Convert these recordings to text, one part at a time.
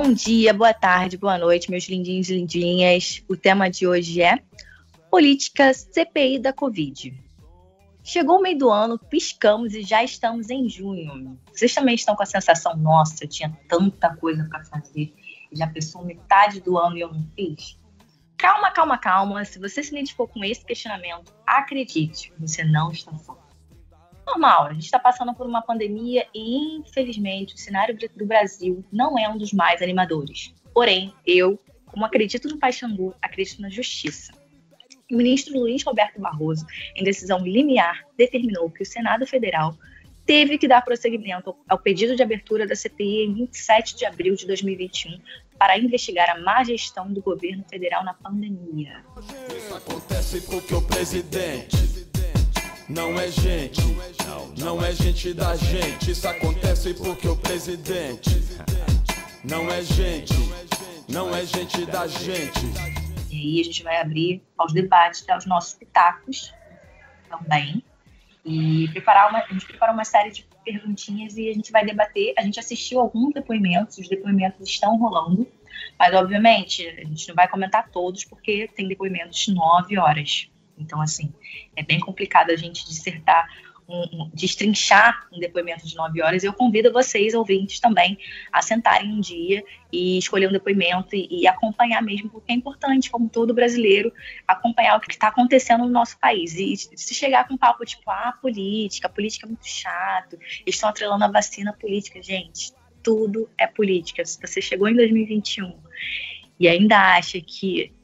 Bom dia, boa tarde, boa noite, meus lindinhos e lindinhas. O tema de hoje é Política CPI da Covid. Chegou o meio do ano, piscamos e já estamos em junho. Vocês também estão com a sensação, nossa, eu tinha tanta coisa para fazer já pensou metade do ano e eu não fiz? Calma, calma, calma. Se você se identificou com esse questionamento, acredite, você não está só normal, a gente está passando por uma pandemia e, infelizmente, o cenário do Brasil não é um dos mais animadores. Porém, eu, como acredito no Paixangu, acredito na justiça. O ministro Luiz Roberto Barroso, em decisão limiar, determinou que o Senado Federal teve que dar prosseguimento ao pedido de abertura da CPI em 27 de abril de 2021 para investigar a má gestão do governo federal na pandemia. Isso acontece porque o presidente não é gente, não é gente da gente. Isso acontece porque o presidente não é gente, não é gente da gente. E aí a gente vai abrir aos debates, aos nossos pitacos também. E preparar uma, a gente preparou uma série de perguntinhas e a gente vai debater. A gente assistiu alguns depoimentos, os depoimentos estão rolando, mas obviamente a gente não vai comentar todos porque tem depoimentos de nove horas. Então, assim, é bem complicado a gente dissertar, um, um, destrinchar um depoimento de nove horas. Eu convido vocês, ouvintes, também, a sentarem um dia e escolher um depoimento e, e acompanhar mesmo, porque é importante, como todo brasileiro, acompanhar o que está acontecendo no nosso país. E se chegar com um papo tipo, ah, política, política é muito chato, estão atrelando a vacina política, gente, tudo é política. Se você chegou em 2021 e ainda acha que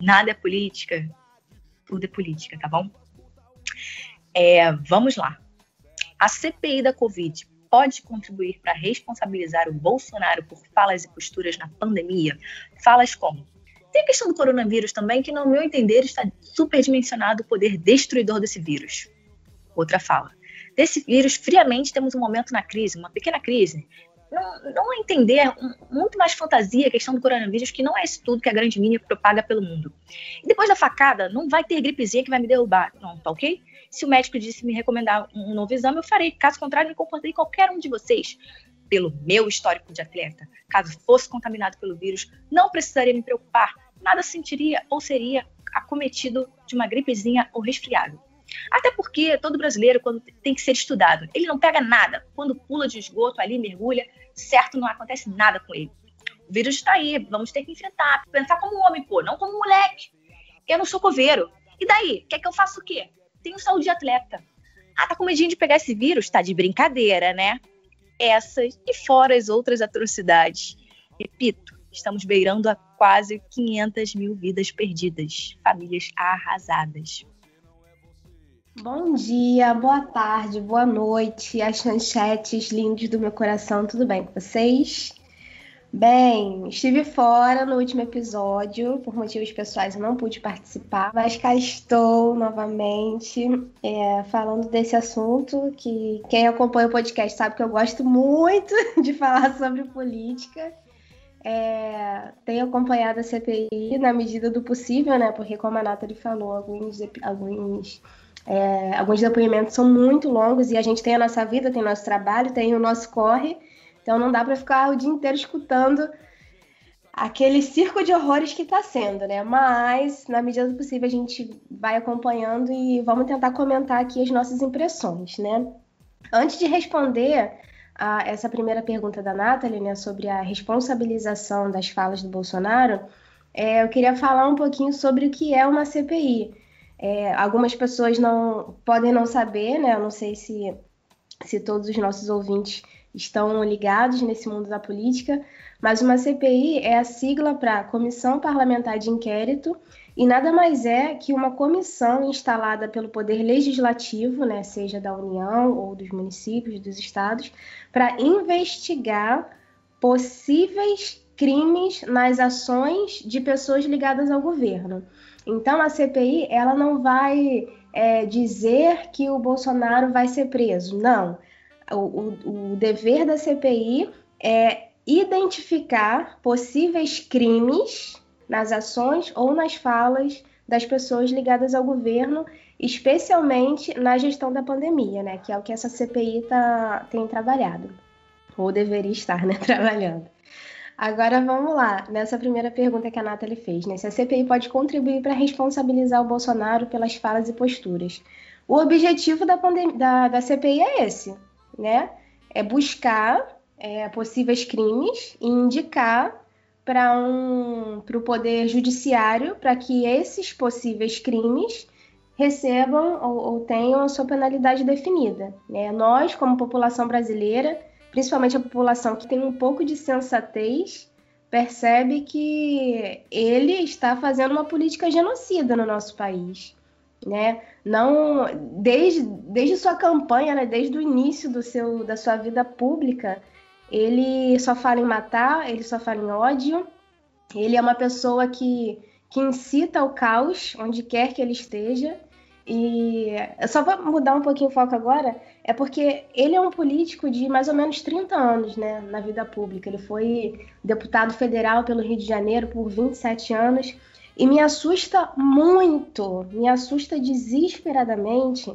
nada é política, tudo é política, tá bom? É, vamos lá. A CPI da Covid pode contribuir para responsabilizar o Bolsonaro por falas e posturas na pandemia? Falas como? Tem a questão do coronavírus também, que, no meu entender, está superdimensionado o poder destruidor desse vírus. Outra fala. Desse vírus, friamente, temos um momento na crise, uma pequena crise, não, não entender muito mais fantasia a questão do coronavírus, que não é isso tudo que a grande mídia propaga pelo mundo. E depois da facada, não vai ter gripezinha que vai me derrubar. Não, tá ok? Se o médico disse me recomendar um novo exame, eu farei. Caso contrário, me comportei qualquer um de vocês. Pelo meu histórico de atleta, caso fosse contaminado pelo vírus, não precisaria me preocupar. Nada sentiria ou seria acometido de uma gripezinha ou resfriado. Até porque todo brasileiro, quando tem que ser estudado, ele não pega nada. Quando pula de esgoto ali, mergulha, certo, não acontece nada com ele. O vírus está aí, vamos ter que enfrentar. Pensar como homem, pô, não como moleque. Eu não sou coveiro. E daí? Quer que eu faça o quê? Tenho saúde de atleta. Ah, tá com medinho de pegar esse vírus? Tá de brincadeira, né? Essas e fora as outras atrocidades. Repito, estamos beirando a quase 500 mil vidas perdidas, famílias arrasadas. Bom dia, boa tarde, boa noite, as chanchetes lindos do meu coração, tudo bem com vocês? Bem, estive fora no último episódio, por motivos pessoais eu não pude participar, mas cá estou novamente é, falando desse assunto que quem acompanha o podcast sabe que eu gosto muito de falar sobre política. É, tenho acompanhado a CPI na medida do possível, né? Porque como a Nathalie falou, alguns, alguns é, alguns depoimentos são muito longos e a gente tem a nossa vida, tem nosso trabalho, tem o nosso corre, então não dá para ficar o dia inteiro escutando aquele circo de horrores que está sendo, né? Mas, na medida do possível, a gente vai acompanhando e vamos tentar comentar aqui as nossas impressões, né? Antes de responder a essa primeira pergunta da Nathalie, né, sobre a responsabilização das falas do Bolsonaro, é, eu queria falar um pouquinho sobre o que é uma CPI. É, algumas pessoas não podem não saber, né? Eu não sei se, se todos os nossos ouvintes estão ligados nesse mundo da política, mas uma CPI é a sigla para Comissão Parlamentar de Inquérito e nada mais é que uma comissão instalada pelo Poder Legislativo, né, seja da União ou dos municípios, dos estados, para investigar possíveis crimes nas ações de pessoas ligadas ao governo. Então a CPI ela não vai é, dizer que o Bolsonaro vai ser preso, não. O, o, o dever da CPI é identificar possíveis crimes nas ações ou nas falas das pessoas ligadas ao governo, especialmente na gestão da pandemia, né? Que é o que essa CPI tá, tem trabalhado, ou deveria estar, né, trabalhando. Agora vamos lá, nessa primeira pergunta que a Nathalie fez, né? Se a CPI pode contribuir para responsabilizar o Bolsonaro pelas falas e posturas. O objetivo da, da, da CPI é esse, né? É buscar é, possíveis crimes e indicar para um, o Poder Judiciário para que esses possíveis crimes recebam ou, ou, tenham a sua penalidade definida. Né? Nós, como população brasileira, principalmente a população que tem um pouco de sensatez, percebe que ele está fazendo uma política genocida no nosso país. Né? Não desde, desde sua campanha, né? desde o início do seu, da sua vida pública, ele só fala em matar, ele só fala em ódio. Ele é uma pessoa que, que incita o caos onde quer que ele esteja. E só para mudar um pouquinho o foco agora, é porque ele é um político de mais ou menos 30 anos né, na vida pública. Ele foi deputado federal pelo Rio de Janeiro por 27 anos. E me assusta muito, me assusta desesperadamente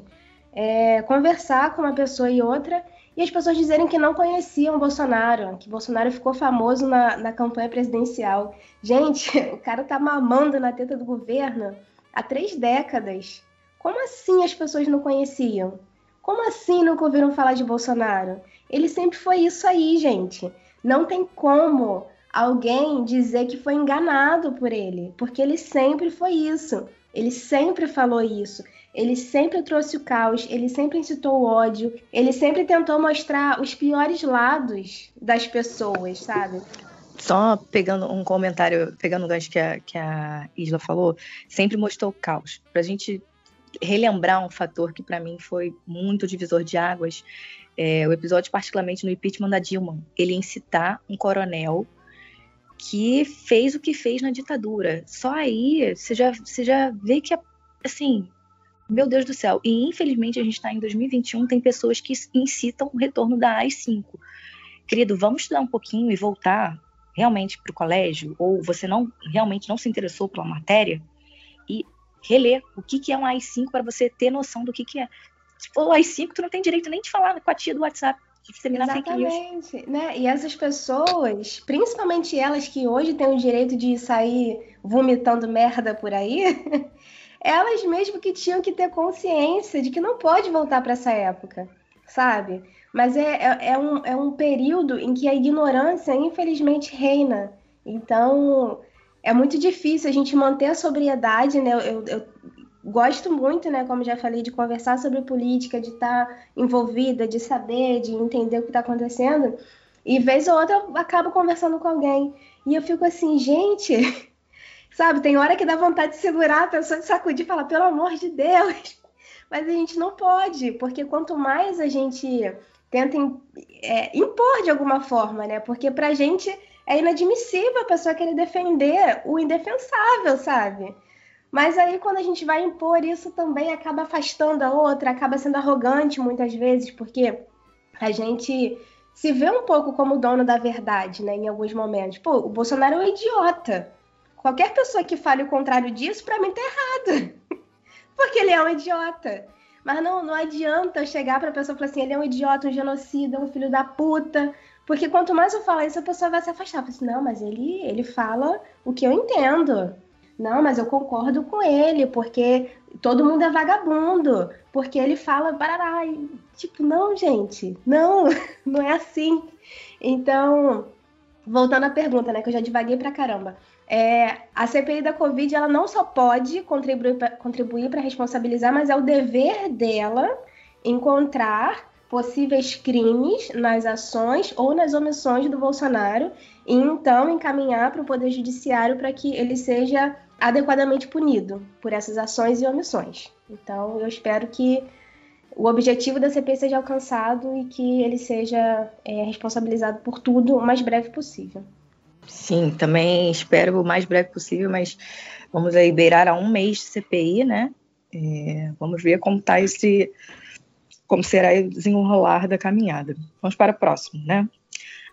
é, conversar com uma pessoa e outra e as pessoas dizerem que não conheciam Bolsonaro, que Bolsonaro ficou famoso na, na campanha presidencial. Gente, o cara tá mamando na teta do governo há três décadas. Como assim as pessoas não conheciam? Como assim nunca ouviram falar de Bolsonaro? Ele sempre foi isso aí, gente. Não tem como alguém dizer que foi enganado por ele, porque ele sempre foi isso. Ele sempre falou isso. Ele sempre trouxe o caos, ele sempre incitou o ódio, ele sempre tentou mostrar os piores lados das pessoas, sabe? Só pegando um comentário, pegando o gancho que a, que a Isla falou, sempre mostrou o caos. Para a gente relembrar um fator que para mim foi muito divisor de águas, é, o episódio particularmente no impeachment da Dilma, ele incitar um coronel que fez o que fez na ditadura. Só aí você já, você já vê que, assim, meu Deus do céu. E infelizmente a gente está em 2021, tem pessoas que incitam o retorno da AI-5. Querido, vamos estudar um pouquinho e voltar realmente para o colégio, ou você não realmente não se interessou pela matéria, reler o que, que é um AI-5 para você ter noção do que, que é. Tipo, o AI-5, tu não tem direito nem de falar com a tia do WhatsApp. Exatamente, né? E essas pessoas, principalmente elas que hoje têm o direito de sair vomitando merda por aí, elas mesmo que tinham que ter consciência de que não pode voltar para essa época, sabe? Mas é, é, é, um, é um período em que a ignorância, infelizmente, reina. Então, é muito difícil a gente manter a sobriedade, né? Eu, eu gosto muito, né, como já falei, de conversar sobre política, de estar tá envolvida, de saber, de entender o que está acontecendo. E vez ou outra eu acabo conversando com alguém. E eu fico assim, gente, Sabe, tem hora que dá vontade de segurar a pessoa de sacudir e falar, pelo amor de Deus. Mas a gente não pode, porque quanto mais a gente tenta é, impor de alguma forma, né? Porque pra gente é inadmissível a pessoa querer defender o indefensável, sabe? Mas aí quando a gente vai impor isso também acaba afastando a outra, acaba sendo arrogante muitas vezes, porque a gente se vê um pouco como dono da verdade, né? Em alguns momentos. Pô, o Bolsonaro é um idiota. Qualquer pessoa que fale o contrário disso, para mim tá errado. Porque ele é um idiota. Mas não, não adianta eu chegar pra pessoa e falar assim, ele é um idiota, um genocida, um filho da puta. Porque quanto mais eu falar isso, a pessoa vai se afastar. Assim, não, mas ele, ele fala o que eu entendo. Não, mas eu concordo com ele, porque todo mundo é vagabundo. Porque ele fala barará. E, tipo, não, gente, não, não é assim. Então, voltando à pergunta, né, que eu já divaguei pra caramba. É, a CPI da Covid ela não só pode contribuir para responsabilizar, mas é o dever dela encontrar possíveis crimes nas ações ou nas omissões do Bolsonaro e então encaminhar para o Poder Judiciário para que ele seja adequadamente punido por essas ações e omissões. Então, eu espero que o objetivo da CPI seja alcançado e que ele seja é, responsabilizado por tudo o mais breve possível. Sim, também espero o mais breve possível, mas vamos aí beirar a um mês de CPI, né? É, vamos ver como tá esse, como será o desenrolar da caminhada. Vamos para o próximo, né?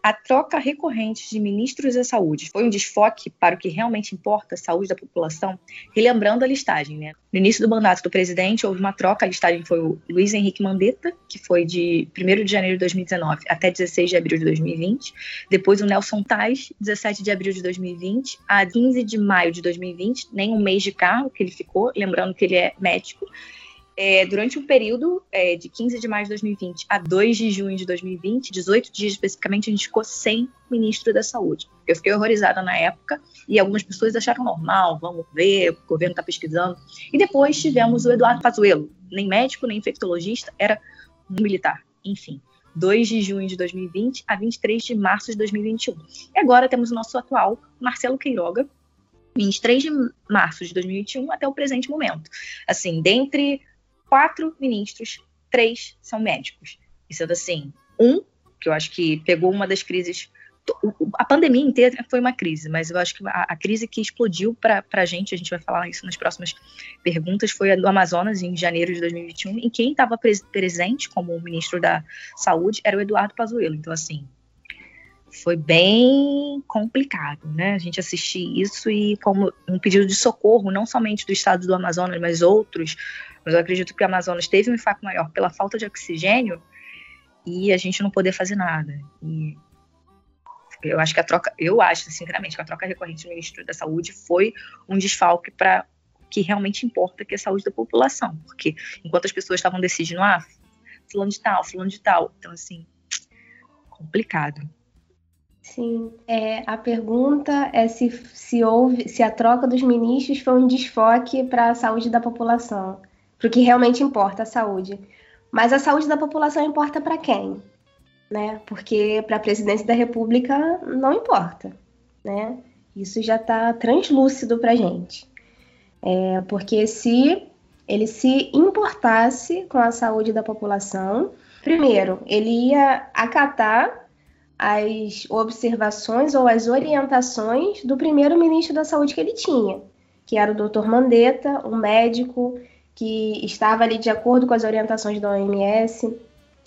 A troca recorrente de ministros da saúde foi um desfoque para o que realmente importa, a saúde da população, relembrando a listagem. Né? No início do mandato do presidente, houve uma troca, a listagem foi o Luiz Henrique Mandetta, que foi de 1 de janeiro de 2019 até 16 de abril de 2020. Depois o Nelson Tais, 17 de abril de 2020 a 15 de maio de 2020, nem um mês de cargo que ele ficou, lembrando que ele é médico é, durante um período é, de 15 de maio de 2020 a 2 de junho de 2020, 18 dias especificamente, a gente ficou sem ministro da Saúde. Eu fiquei horrorizada na época e algumas pessoas acharam normal, vamos ver, o governo está pesquisando. E depois tivemos o Eduardo Pazuello, nem médico, nem infectologista, era um militar, enfim. 2 de junho de 2020 a 23 de março de 2021. E agora temos o nosso atual Marcelo Queiroga, 23 de março de 2021 até o presente momento. Assim, dentre quatro ministros, três são médicos. Isso é assim, um, que eu acho que pegou uma das crises. A pandemia inteira foi uma crise, mas eu acho que a, a crise que explodiu para a gente, a gente vai falar isso nas próximas perguntas, foi a do Amazonas, em janeiro de 2021, e quem estava pres presente como ministro da Saúde era o Eduardo Pazuello. Então, assim, foi bem complicado, né? A gente assistir isso e como um pedido de socorro, não somente do estado do Amazonas, mas outros mas eu acredito que o Amazonas teve um impacto maior pela falta de oxigênio e a gente não poder fazer nada. E eu acho que a troca, eu acho sinceramente que a troca recorrente do ministro da Saúde foi um desfalque para o que realmente importa, que é a saúde da população, porque enquanto as pessoas estavam decidindo, ah, fulano de tal, fulano de tal, então assim, complicado. Sim, é, a pergunta é se, se houve, se a troca dos ministros foi um desfoque para a saúde da população para o que realmente importa, a saúde. Mas a saúde da população importa para quem? Né? Porque para a presidência da República não importa. Né? Isso já está translúcido para a gente. É, porque se ele se importasse com a saúde da população, primeiro, ele ia acatar as observações ou as orientações do primeiro ministro da Saúde que ele tinha, que era o Dr. Mandetta, um médico que estava ali de acordo com as orientações da OMS,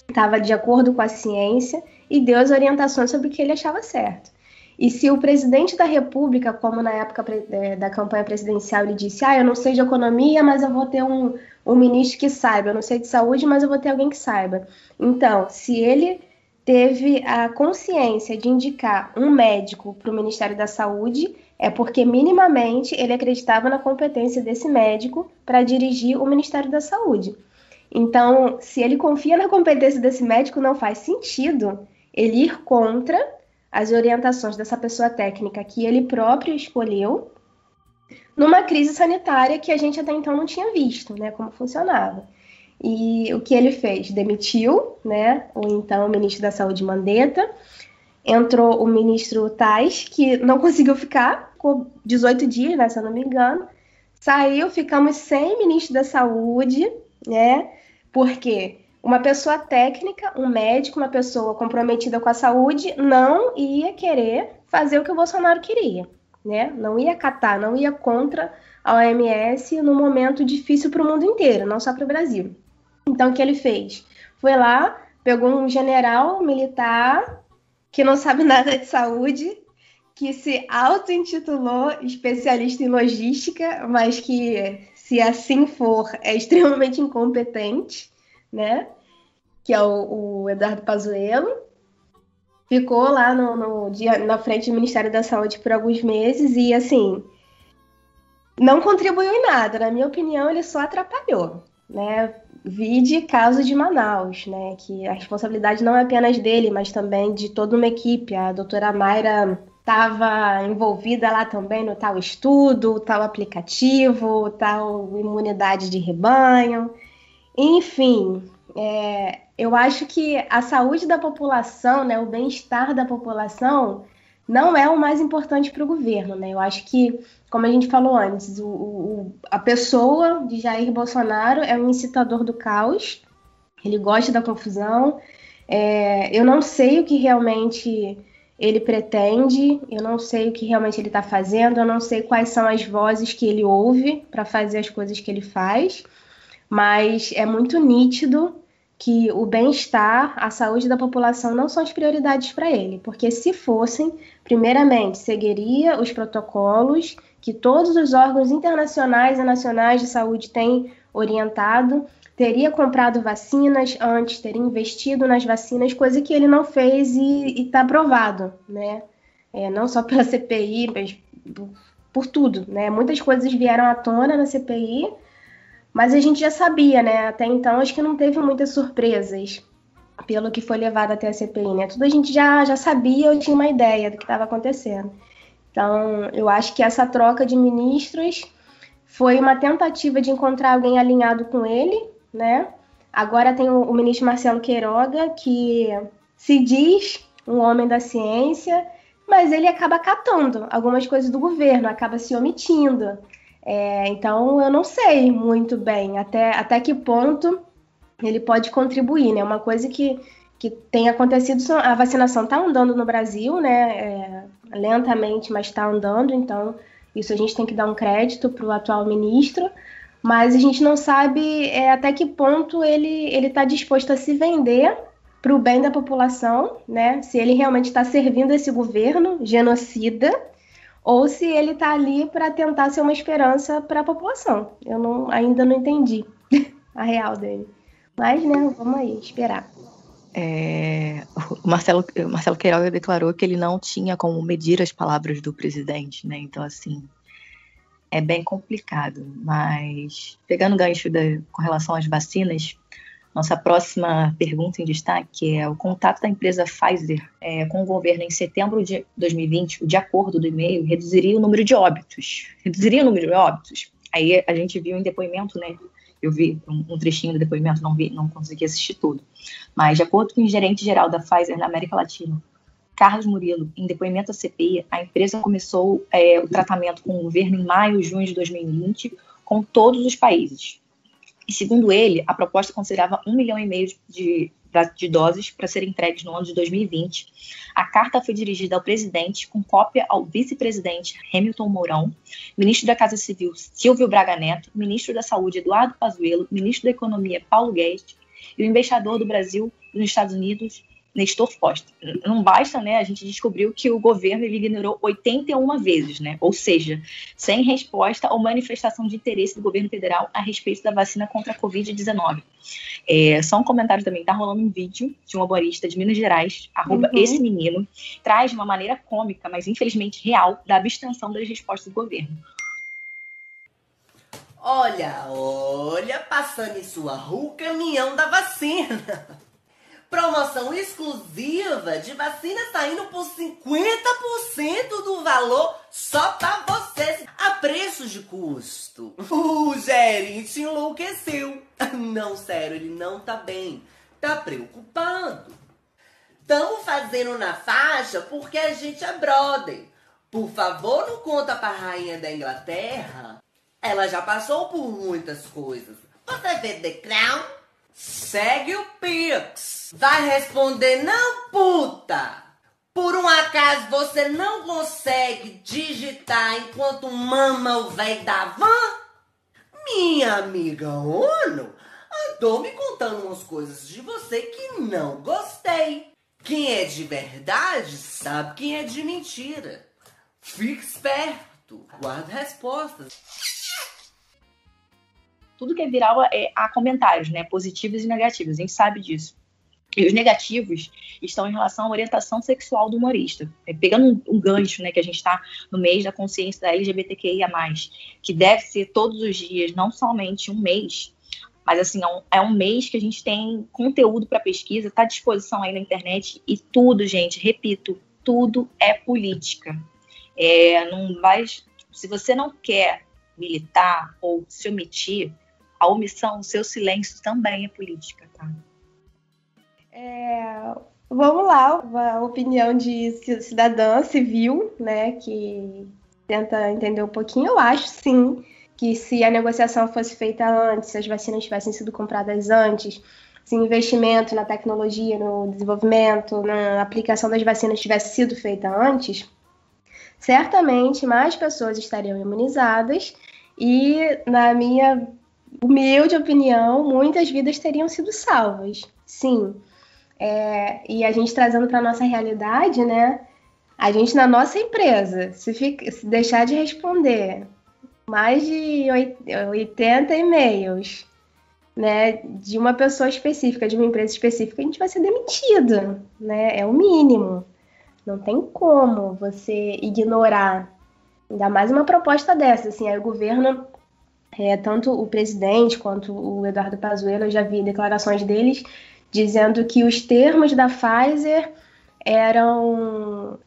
estava de acordo com a ciência e deu as orientações sobre o que ele achava certo. E se o presidente da República, como na época é, da campanha presidencial, ele disse: Ah, eu não sei de economia, mas eu vou ter um, um ministro que saiba, eu não sei de saúde, mas eu vou ter alguém que saiba. Então, se ele teve a consciência de indicar um médico para o Ministério da Saúde, é porque minimamente ele acreditava na competência desse médico para dirigir o Ministério da Saúde. Então, se ele confia na competência desse médico, não faz sentido ele ir contra as orientações dessa pessoa técnica que ele próprio escolheu numa crise sanitária que a gente até então não tinha visto, né, como funcionava. E o que ele fez? Demitiu, né, o então ministro da Saúde Mandetta, entrou o ministro Tais, que não conseguiu ficar, ficou 18 dias, né, se eu não me engano. Saiu, ficamos sem ministro da Saúde, né? Porque uma pessoa técnica, um médico, uma pessoa comprometida com a saúde, não ia querer fazer o que o Bolsonaro queria, né? Não ia catar, não ia contra a OMS num momento difícil para o mundo inteiro, não só para o Brasil. Então, o que ele fez? Foi lá, pegou um general militar que não sabe nada de saúde, que se auto-intitulou especialista em logística, mas que, se assim for, é extremamente incompetente, né? Que é o, o Eduardo Pazuello. Ficou lá no, no dia, na frente do Ministério da Saúde por alguns meses e, assim, não contribuiu em nada. Na minha opinião, ele só atrapalhou, né? Vide caso de Manaus, né? Que a responsabilidade não é apenas dele, mas também de toda uma equipe. A doutora Mayra estava envolvida lá também no tal estudo, tal aplicativo, tal imunidade de rebanho. Enfim, é, eu acho que a saúde da população, né, o bem-estar da população, não é o mais importante para o governo. Né? Eu acho que como a gente falou antes, o, o, a pessoa de Jair Bolsonaro é um incitador do caos, ele gosta da confusão. É, eu não sei o que realmente ele pretende, eu não sei o que realmente ele está fazendo, eu não sei quais são as vozes que ele ouve para fazer as coisas que ele faz, mas é muito nítido que o bem-estar, a saúde da população não são as prioridades para ele, porque se fossem, primeiramente, seguiria os protocolos que todos os órgãos internacionais e nacionais de saúde têm orientado, teria comprado vacinas antes, teria investido nas vacinas, coisa que ele não fez e está aprovado, né? É, não só pela CPI, mas por tudo, né? Muitas coisas vieram à tona na CPI mas a gente já sabia, né? Até então, acho que não teve muitas surpresas pelo que foi levado até a CPI, né? Tudo a gente já, já sabia ou tinha uma ideia do que estava acontecendo. Então, eu acho que essa troca de ministros foi uma tentativa de encontrar alguém alinhado com ele, né? Agora tem o, o ministro Marcelo Queiroga, que se diz um homem da ciência, mas ele acaba catando algumas coisas do governo, acaba se omitindo. É, então, eu não sei muito bem até, até que ponto ele pode contribuir, né? Uma coisa que, que tem acontecido, a vacinação está andando no Brasil, né? É, lentamente, mas está andando, então isso a gente tem que dar um crédito para o atual ministro, mas a gente não sabe é, até que ponto ele está disposto a se vender para o bem da população, né? Se ele realmente está servindo esse governo genocida ou se ele está ali para tentar ser uma esperança para a população. Eu não, ainda não entendi a real dele. Mas, né, vamos aí, esperar. É, o Marcelo, Marcelo Queiroga declarou que ele não tinha como medir as palavras do presidente, né? Então, assim, é bem complicado. Mas, pegando o gancho de, com relação às vacinas, nossa próxima pergunta em destaque é o contato da empresa Pfizer é, com o governo em setembro de 2020, de acordo do e-mail, reduziria o número de óbitos. Reduziria o número de óbitos. Aí a gente viu em depoimento, né? Eu vi um, um trechinho do depoimento, não vi, não consegui assistir tudo. Mas de acordo com o gerente geral da Pfizer na América Latina, Carlos Murilo, em depoimento à CPI, a empresa começou é, o tratamento com o governo em maio e junho de 2020 com todos os países. E segundo ele, a proposta considerava um milhão e meio de, de doses para serem entregues no ano de 2020. A carta foi dirigida ao presidente, com cópia ao vice-presidente Hamilton Mourão, ministro da Casa Civil Silvio Braga Neto, ministro da Saúde Eduardo Pazuello, ministro da Economia Paulo Guedes e o embaixador do Brasil nos Estados Unidos Nestor Foster. Não basta, né? A gente descobriu que o governo ele ignorou 81 vezes, né? Ou seja, sem resposta ou manifestação de interesse do governo federal a respeito da vacina contra a Covid-19. É, só um comentário também, tá rolando um vídeo de um humorista de Minas Gerais, arroba uhum. esse menino, traz de uma maneira cômica, mas infelizmente real, da abstenção das respostas do governo. Olha, olha, passando em sua rua o caminhão da vacina. Promoção exclusiva de vacina saindo por 50% do valor só para vocês a preço de custo. O gerente enlouqueceu. Não, sério, ele não tá bem. Tá preocupado. Tamo fazendo na faixa porque a gente é brother. Por favor, não conta pra rainha da Inglaterra. Ela já passou por muitas coisas. Você vê The Crown? Segue o Pix. Vai responder não, puta. Por um acaso você não consegue digitar enquanto mama o velho da van? Minha amiga Ono andou me contando umas coisas de você que não gostei. Quem é de verdade sabe quem é de mentira. Fique esperto, guarda respostas tudo que é viral é, há comentários, né? Positivos e negativos, a gente sabe disso. E os negativos estão em relação à orientação sexual do humorista. É, pegando um, um, gancho, né, que a gente está no mês da consciência da LGBTQIA+, que deve ser todos os dias, não somente um mês, mas assim, é um, é um mês que a gente tem conteúdo para pesquisa, está à disposição aí na internet, e tudo, gente, repito, tudo é política. É, não vai, se você não quer militar ou se omitir, a omissão, o seu silêncio também é política, tá? É, vamos lá, a opinião de cidadã civil, né, que tenta entender um pouquinho. Eu acho, sim, que se a negociação fosse feita antes, se as vacinas tivessem sido compradas antes, se investimento na tecnologia, no desenvolvimento, na aplicação das vacinas tivesse sido feita antes, certamente mais pessoas estariam imunizadas e, na minha humilde opinião, muitas vidas teriam sido salvas. Sim. É, e a gente trazendo para nossa realidade, né? A gente na nossa empresa, se, fica, se deixar de responder mais de 80 e-mails, né, de uma pessoa específica, de uma empresa específica, a gente vai ser demitido, né? É o mínimo. Não tem como você ignorar ainda mais uma proposta dessa, assim, aí o governo é, tanto o presidente quanto o Eduardo Pazuello, eu já vi declarações deles dizendo que os termos da Pfizer eram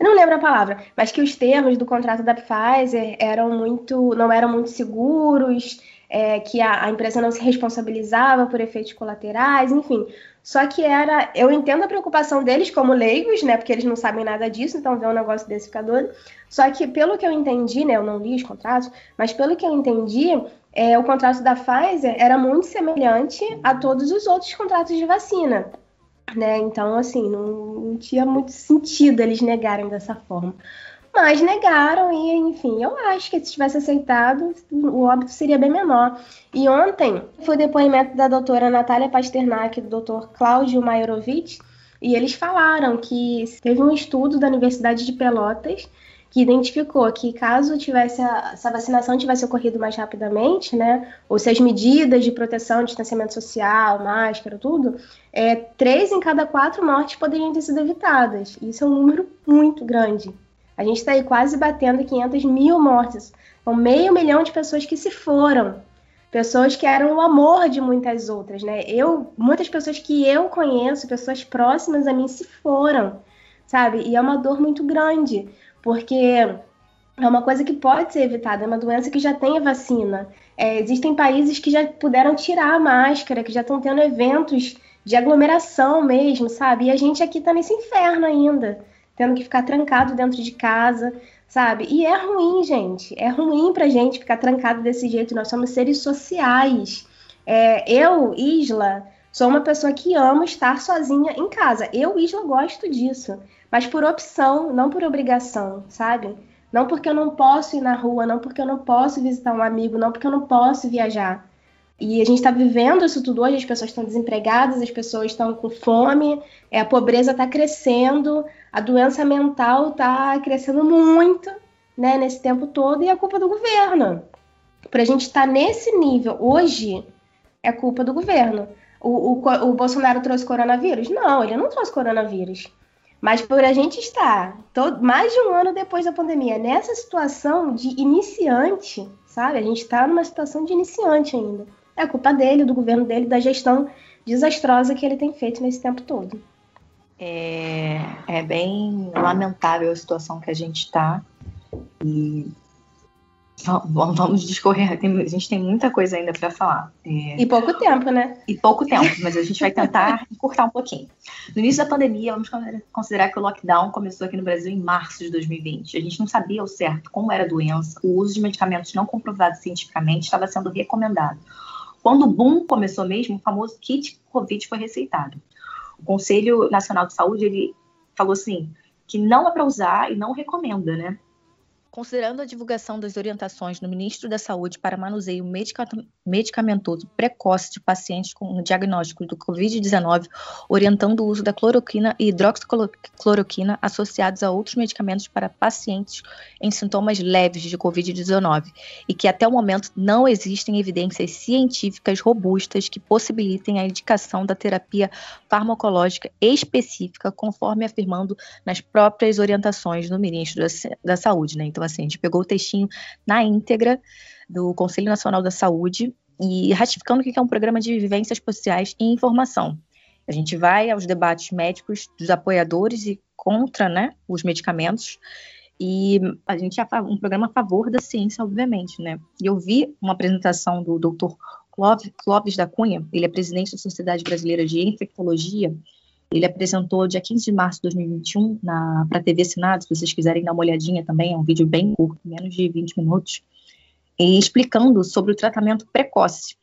não lembro a palavra, mas que os termos do contrato da Pfizer eram muito, não eram muito seguros, é, que a, a, empresa não se responsabilizava por efeitos colaterais, enfim. Só que era, eu entendo a preocupação deles como leigos, né, porque eles não sabem nada disso, então vê um negócio desse ficar doido. Só que pelo que eu entendi, né, eu não li os contratos, mas pelo que eu entendi, é, o contrato da Pfizer era muito semelhante a todos os outros contratos de vacina. Né? Então, assim, não, não tinha muito sentido eles negarem dessa forma. Mas negaram e, enfim, eu acho que se tivesse aceitado, o óbito seria bem menor. E ontem foi o depoimento da doutora Natália Pasternak e do doutor Cláudio Maiorovic, e eles falaram que teve um estudo da Universidade de Pelotas que identificou que caso tivesse a, se a vacinação tivesse ocorrido mais rapidamente, né, ou se as medidas de proteção, distanciamento social, máscara, tudo, é, três em cada quatro mortes poderiam ter sido evitadas. Isso é um número muito grande. A gente está aí quase batendo 500 mil mortes. São meio milhão de pessoas que se foram. Pessoas que eram o amor de muitas outras, né? Eu, muitas pessoas que eu conheço, pessoas próximas a mim, se foram, sabe? E é uma dor muito grande porque é uma coisa que pode ser evitada, é uma doença que já tem vacina. É, existem países que já puderam tirar a máscara, que já estão tendo eventos de aglomeração mesmo, sabe? E a gente aqui tá nesse inferno ainda, tendo que ficar trancado dentro de casa, sabe? E é ruim, gente. É ruim pra gente ficar trancado desse jeito. Nós somos seres sociais. É, eu, Isla, sou uma pessoa que ama estar sozinha em casa. Eu, Isla, gosto disso mas por opção, não por obrigação, sabe? Não porque eu não posso ir na rua, não porque eu não posso visitar um amigo, não porque eu não posso viajar. E a gente está vivendo isso tudo hoje, as pessoas estão desempregadas, as pessoas estão com fome, é, a pobreza está crescendo, a doença mental está crescendo muito né, nesse tempo todo, e é culpa do governo. Para a gente estar tá nesse nível hoje, é culpa do governo. O, o, o Bolsonaro trouxe coronavírus? Não, ele não trouxe coronavírus. Mas por a gente estar todo, mais de um ano depois da pandemia nessa situação de iniciante, sabe? A gente está numa situação de iniciante ainda. É culpa dele, do governo dele, da gestão desastrosa que ele tem feito nesse tempo todo. É, é bem lamentável a situação que a gente está. E Vamos discorrer, a gente tem muita coisa ainda para falar. É... E pouco tempo, né? E pouco tempo, mas a gente vai tentar encurtar um pouquinho. No início da pandemia, vamos considerar que o lockdown começou aqui no Brasil em março de 2020. A gente não sabia ao certo como era a doença, o uso de medicamentos não comprovados cientificamente estava sendo recomendado. Quando o boom começou mesmo, o famoso kit Covid foi receitado. O Conselho Nacional de Saúde ele falou assim que não é para usar e não recomenda, né? Considerando a divulgação das orientações do Ministro da Saúde para manuseio medicamentoso precoce de pacientes com diagnóstico do Covid-19, orientando o uso da cloroquina e hidroxicloroquina associados a outros medicamentos para pacientes em sintomas leves de Covid-19, e que até o momento não existem evidências científicas robustas que possibilitem a indicação da terapia farmacológica específica, conforme afirmando nas próprias orientações do Ministro da, Saúde. Né? Então, assim, a gente pegou o textinho na íntegra do Conselho Nacional da Saúde e ratificando que é um programa de vivências sociais e informação. A gente vai aos debates médicos dos apoiadores e contra né, os medicamentos. E a gente é um programa a favor da ciência, obviamente, né? E eu vi uma apresentação do Dr. Clóvis da Cunha, ele é presidente da Sociedade Brasileira de Infectologia, ele apresentou dia 15 de março de 2021 para a TV Senado, se vocês quiserem dar uma olhadinha também, é um vídeo bem curto, menos de 20 minutos, explicando sobre o tratamento precoce.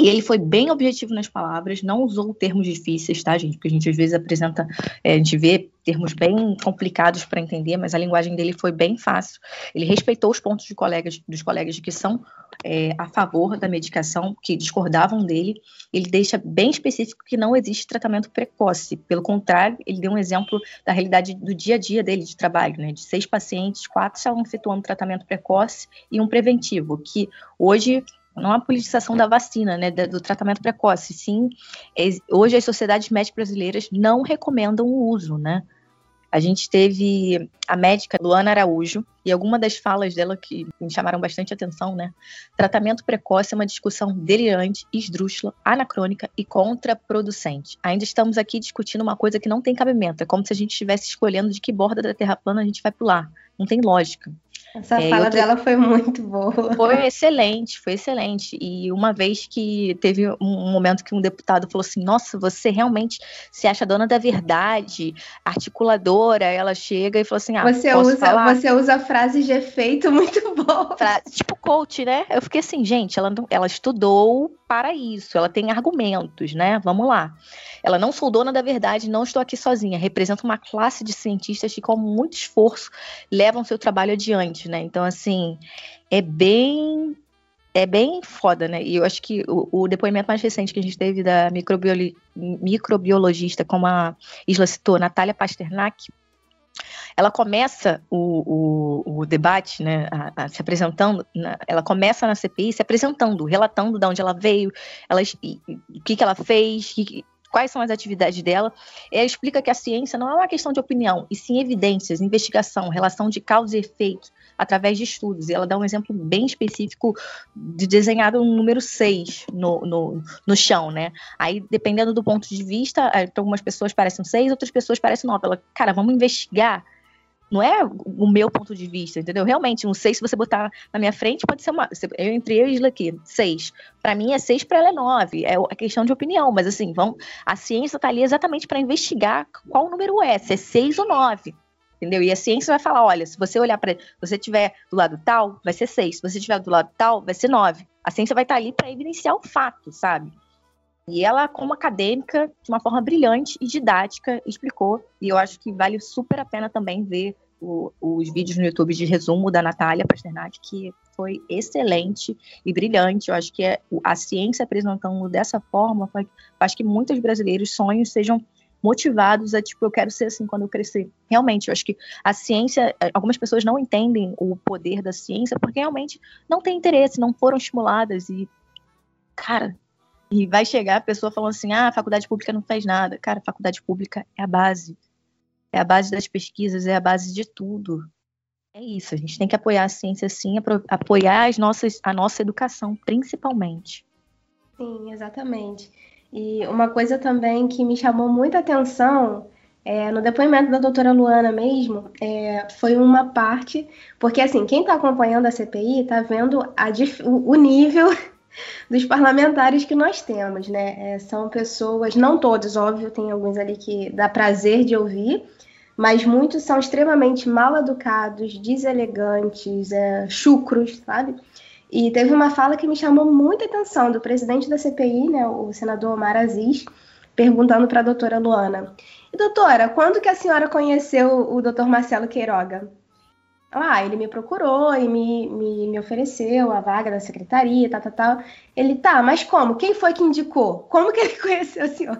E ele foi bem objetivo nas palavras, não usou termos difíceis, tá, gente? Porque a gente às vezes apresenta, é, a gente vê termos bem complicados para entender, mas a linguagem dele foi bem fácil. Ele respeitou os pontos de colegas, dos colegas que são é, a favor da medicação, que discordavam dele. Ele deixa bem específico que não existe tratamento precoce. Pelo contrário, ele deu um exemplo da realidade do dia a dia dele de trabalho, né? De seis pacientes, quatro estavam efetuando tratamento precoce e um preventivo, que hoje não a politização da vacina, né, do tratamento precoce, sim, hoje as sociedades médicas brasileiras não recomendam o uso, né, a gente teve a médica Luana Araújo e alguma das falas dela que me chamaram bastante atenção, né? Tratamento precoce é uma discussão delirante, esdrúxula, anacrônica e contraproducente. Ainda estamos aqui discutindo uma coisa que não tem cabimento. É como se a gente estivesse escolhendo de que borda da Terra plana a gente vai pular. Não tem lógica. Essa é, fala dela foi muito boa. Foi excelente, foi excelente. E uma vez que teve um momento que um deputado falou assim: Nossa, você realmente se acha dona da verdade, articuladora. Ela chega e falou assim: ah, você usa, falar? você usa frases de efeito muito boas. Fra tipo coach, né? Eu fiquei assim, gente, ela, ela estudou para isso, ela tem argumentos, né? Vamos lá. Ela não sou dona da verdade, não estou aqui sozinha. Representa uma classe de cientistas que, com muito esforço, levam seu trabalho adiante, né? Então, assim, é bem é bem foda, né? E eu acho que o, o, depoimento mais recente que a gente teve da microbiolo, microbiologista, como a Isla citou, Natália Pasternak, ela começa o, o, o debate, né, a, a se apresentando, na, ela começa na CPI se apresentando, relatando de onde ela veio, ela, o que, que ela fez, quais são as atividades dela. Ela explica que a ciência não é uma questão de opinião, e sim evidências, investigação, relação de causa e efeito através de estudos. E ela dá um exemplo bem específico de desenhado um número 6 no, no, no chão, né? Aí, dependendo do ponto de vista, eh, algumas pessoas parecem 6, outras pessoas parecem 9. Ela, cara, vamos investigar não é o meu ponto de vista, entendeu? Realmente, um 6, se você botar na minha frente, pode ser uma. Eu entre eu e Isla aqui, 6. Para mim é 6, para ela é 9. É a questão de opinião, mas assim, vamos, a ciência está ali exatamente para investigar qual número é, se é 6 ou 9. Entendeu? E a ciência vai falar: olha, se você olhar para. Você estiver do lado tal, vai ser 6. Se você estiver do lado tal, vai ser 9. A ciência vai estar tá ali para evidenciar o fato, sabe? E ela, como acadêmica, de uma forma brilhante e didática, explicou. E eu acho que vale super a pena também ver o, os vídeos no YouTube de resumo da Natália Pasternak, que foi excelente e brilhante. Eu acho que é, a ciência apresentando dessa forma, foi, acho que muitos brasileiros sonhos sejam motivados a, tipo, eu quero ser assim quando eu crescer. Realmente, eu acho que a ciência, algumas pessoas não entendem o poder da ciência porque realmente não tem interesse, não foram estimuladas e, cara, e vai chegar a pessoa falando assim: ah, a faculdade pública não faz nada. Cara, a faculdade pública é a base. É a base das pesquisas, é a base de tudo. É isso, a gente tem que apoiar a ciência sim, apoiar as nossas, a nossa educação, principalmente. Sim, exatamente. E uma coisa também que me chamou muita atenção é, no depoimento da doutora Luana mesmo, é, foi uma parte, porque assim, quem está acompanhando a CPI está vendo a, o, nível dos parlamentares que nós temos, né? É, são pessoas, não todos, óbvio, tem alguns ali que dá prazer de ouvir, mas muitos são extremamente mal educados, deselegantes, é, chucros, sabe? E teve uma fala que me chamou muita atenção do presidente da CPI, né, o senador Omar Aziz, perguntando para a doutora Luana: e, doutora, quando que a senhora conheceu o doutor Marcelo Queiroga? Ah, ele me procurou e me, me, me ofereceu a vaga da secretaria, tal, tal, tal. Ele, tá, mas como? Quem foi que indicou? Como que ele conheceu o senhor?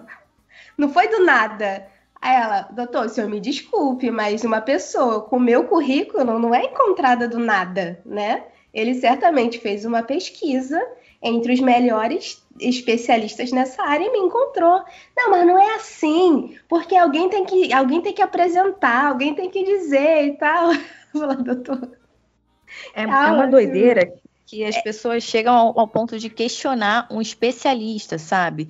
Não foi do nada. Aí ela, doutor, o senhor me desculpe, mas uma pessoa com meu currículo não é encontrada do nada, né? Ele certamente fez uma pesquisa entre os melhores especialistas nessa área e me encontrou. Não, mas não é assim, porque alguém tem que, alguém tem que apresentar, alguém tem que dizer e tal. doutor. É, é uma doideira que as é. pessoas chegam ao, ao, ponto de questionar um especialista, sabe?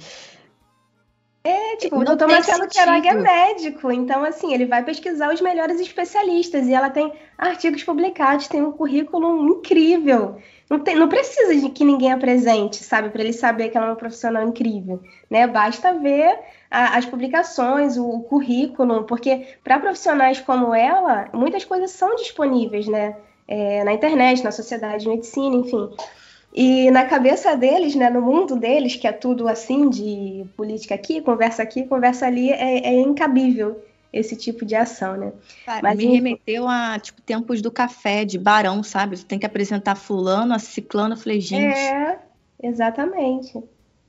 É, tipo, não o doutor Marcelo Queiroga é médico, então, assim, ele vai pesquisar os melhores especialistas e ela tem artigos publicados, tem um currículo incrível. Não, tem, não precisa de que ninguém apresente, sabe, para ele saber que ela é uma profissional incrível, né? Basta ver a, as publicações, o, o currículo, porque para profissionais como ela, muitas coisas são disponíveis, né? É, na internet, na sociedade de medicina, enfim. E na cabeça deles, né, no mundo deles, que é tudo assim, de política aqui, conversa aqui, conversa ali, é, é incabível esse tipo de ação, né? Cara, Mas me em... remeteu a, tipo, tempos do café, de barão, sabe? Você tem que apresentar fulano, a ciclano, eu falei, gente... É, exatamente.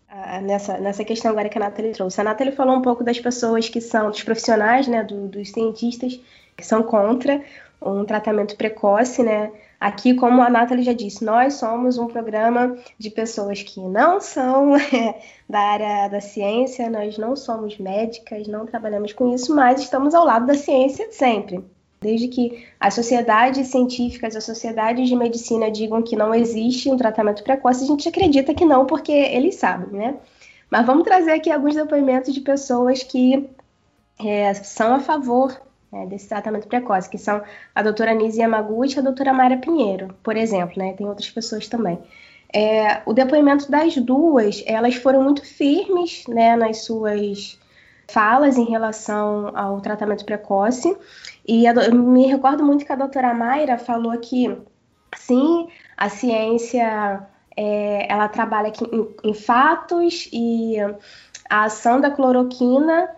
Ah, nessa, nessa questão agora que a Nathalie trouxe. A Nathalie falou um pouco das pessoas que são, dos profissionais, né, do, dos cientistas, que são contra um tratamento precoce, né? Aqui, como a Nathalie já disse, nós somos um programa de pessoas que não são da área da ciência, nós não somos médicas, não trabalhamos com isso, mas estamos ao lado da ciência sempre. Desde que as sociedades científicas, as sociedades de medicina digam que não existe um tratamento precoce, a gente acredita que não, porque eles sabem, né? Mas vamos trazer aqui alguns depoimentos de pessoas que é, são a favor é, desse tratamento precoce, que são a doutora Nise Yamaguchi e a doutora Mara Pinheiro, por exemplo, né? Tem outras pessoas também. É, o depoimento das duas, elas foram muito firmes, né, nas suas falas em relação ao tratamento precoce. E a, me recordo muito que a doutora Mayra falou que, sim, a ciência é, ela trabalha em, em fatos e a ação da cloroquina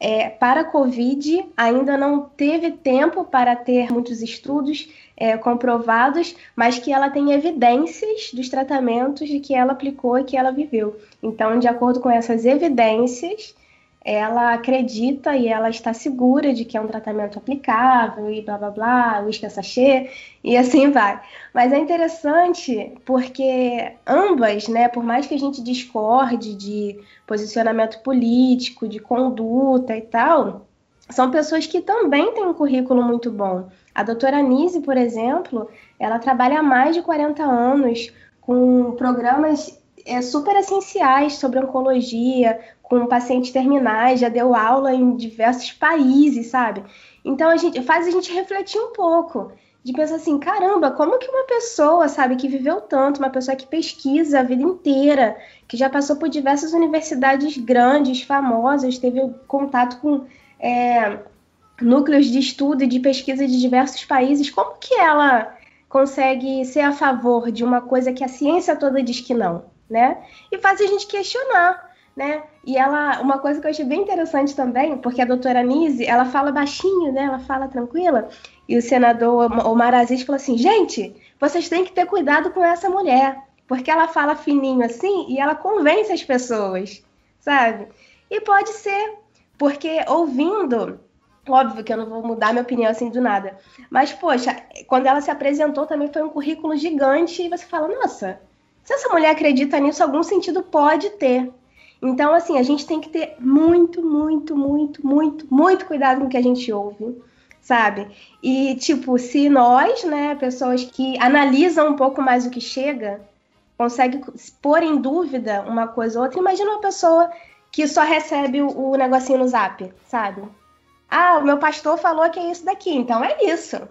é, para a Covid, ainda não teve tempo para ter muitos estudos é, comprovados, mas que ela tem evidências dos tratamentos de que ela aplicou e que ela viveu. Então, de acordo com essas evidências, ela acredita e ela está segura de que é um tratamento aplicável e blá blá blá, uísque sachê e assim vai. Mas é interessante porque ambas, né, por mais que a gente discorde de posicionamento político, de conduta e tal, são pessoas que também têm um currículo muito bom. A doutora Nise, por exemplo, ela trabalha há mais de 40 anos com programas é, super essenciais sobre oncologia, com pacientes terminais, já deu aula em diversos países, sabe? Então a gente faz a gente refletir um pouco, de pensar assim, caramba, como que uma pessoa, sabe, que viveu tanto, uma pessoa que pesquisa a vida inteira, que já passou por diversas universidades grandes, famosas, teve contato com é, núcleos de estudo e de pesquisa de diversos países, como que ela consegue ser a favor de uma coisa que a ciência toda diz que não, né? E faz a gente questionar né? E ela, uma coisa que eu achei bem interessante também, porque a doutora Nise, ela fala baixinho, né? Ela fala tranquila. E o senador Omar Aziz falou assim: gente, vocês têm que ter cuidado com essa mulher, porque ela fala fininho assim e ela convence as pessoas, sabe? E pode ser, porque ouvindo, óbvio que eu não vou mudar minha opinião assim do nada, mas poxa, quando ela se apresentou também foi um currículo gigante e você fala: nossa, se essa mulher acredita nisso, algum sentido pode ter. Então, assim, a gente tem que ter muito, muito, muito, muito, muito cuidado com o que a gente ouve, sabe? E, tipo, se nós, né, pessoas que analisam um pouco mais o que chega, conseguem pôr em dúvida uma coisa ou outra, imagina uma pessoa que só recebe o, o negocinho no zap, sabe? Ah, o meu pastor falou que é isso daqui, então é isso.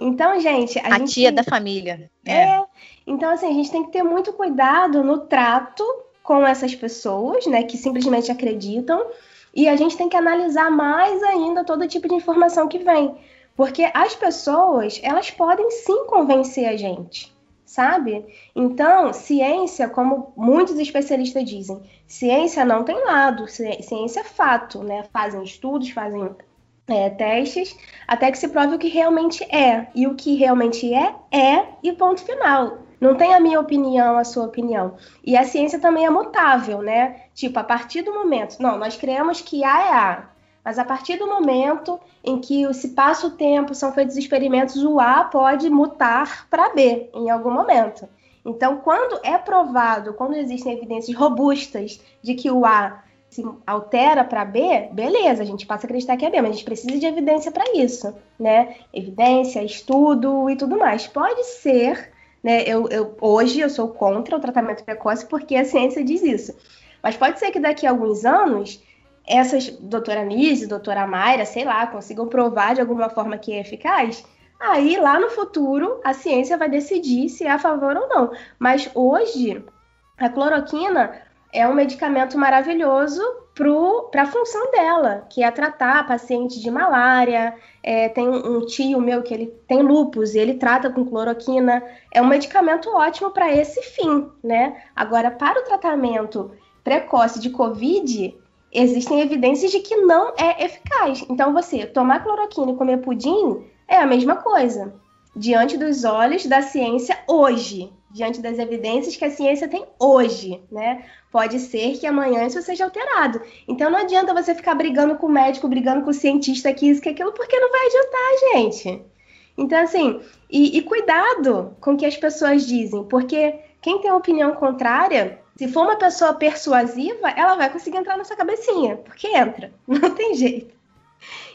Então, gente. A, a gente... tia da família. É. é. Então, assim, a gente tem que ter muito cuidado no trato com essas pessoas, né, que simplesmente acreditam, e a gente tem que analisar mais ainda todo tipo de informação que vem, porque as pessoas, elas podem sim convencer a gente, sabe? Então, ciência, como muitos especialistas dizem, ciência não tem lado, ciência é fato, né? Fazem estudos, fazem é, testes, até que se prove o que realmente é. E o que realmente é, é, e ponto final. Não tem a minha opinião, a sua opinião. E a ciência também é mutável, né? Tipo, a partir do momento. Não, nós cremos que A é A. Mas a partir do momento em que se passa o tempo, são feitos experimentos, o A pode mutar para B em algum momento. Então, quando é provado, quando existem evidências robustas de que o A se altera para B, beleza, a gente passa a acreditar que é B, mas a gente precisa de evidência para isso, né? Evidência, estudo e tudo mais. Pode ser né? Eu, eu, hoje eu sou contra o tratamento precoce porque a ciência diz isso. Mas pode ser que daqui a alguns anos essas doutora Nise, doutora Mayra, sei lá, consigam provar de alguma forma que é eficaz. Aí lá no futuro a ciência vai decidir se é a favor ou não. Mas hoje a cloroquina é um medicamento maravilhoso para a função dela, que é tratar pacientes de malária. É, tem um tio meu que ele tem lupus e ele trata com cloroquina. É um medicamento ótimo para esse fim, né? Agora, para o tratamento precoce de Covid, existem evidências de que não é eficaz. Então, você tomar cloroquina e comer pudim é a mesma coisa. Diante dos olhos da ciência hoje, diante das evidências que a ciência tem hoje, né? Pode ser que amanhã isso seja alterado. Então não adianta você ficar brigando com o médico, brigando com o cientista que isso, que aquilo, porque não vai adiantar, gente. Então, assim, e, e cuidado com o que as pessoas dizem, porque quem tem opinião contrária, se for uma pessoa persuasiva, ela vai conseguir entrar na sua cabecinha, porque entra, não tem jeito.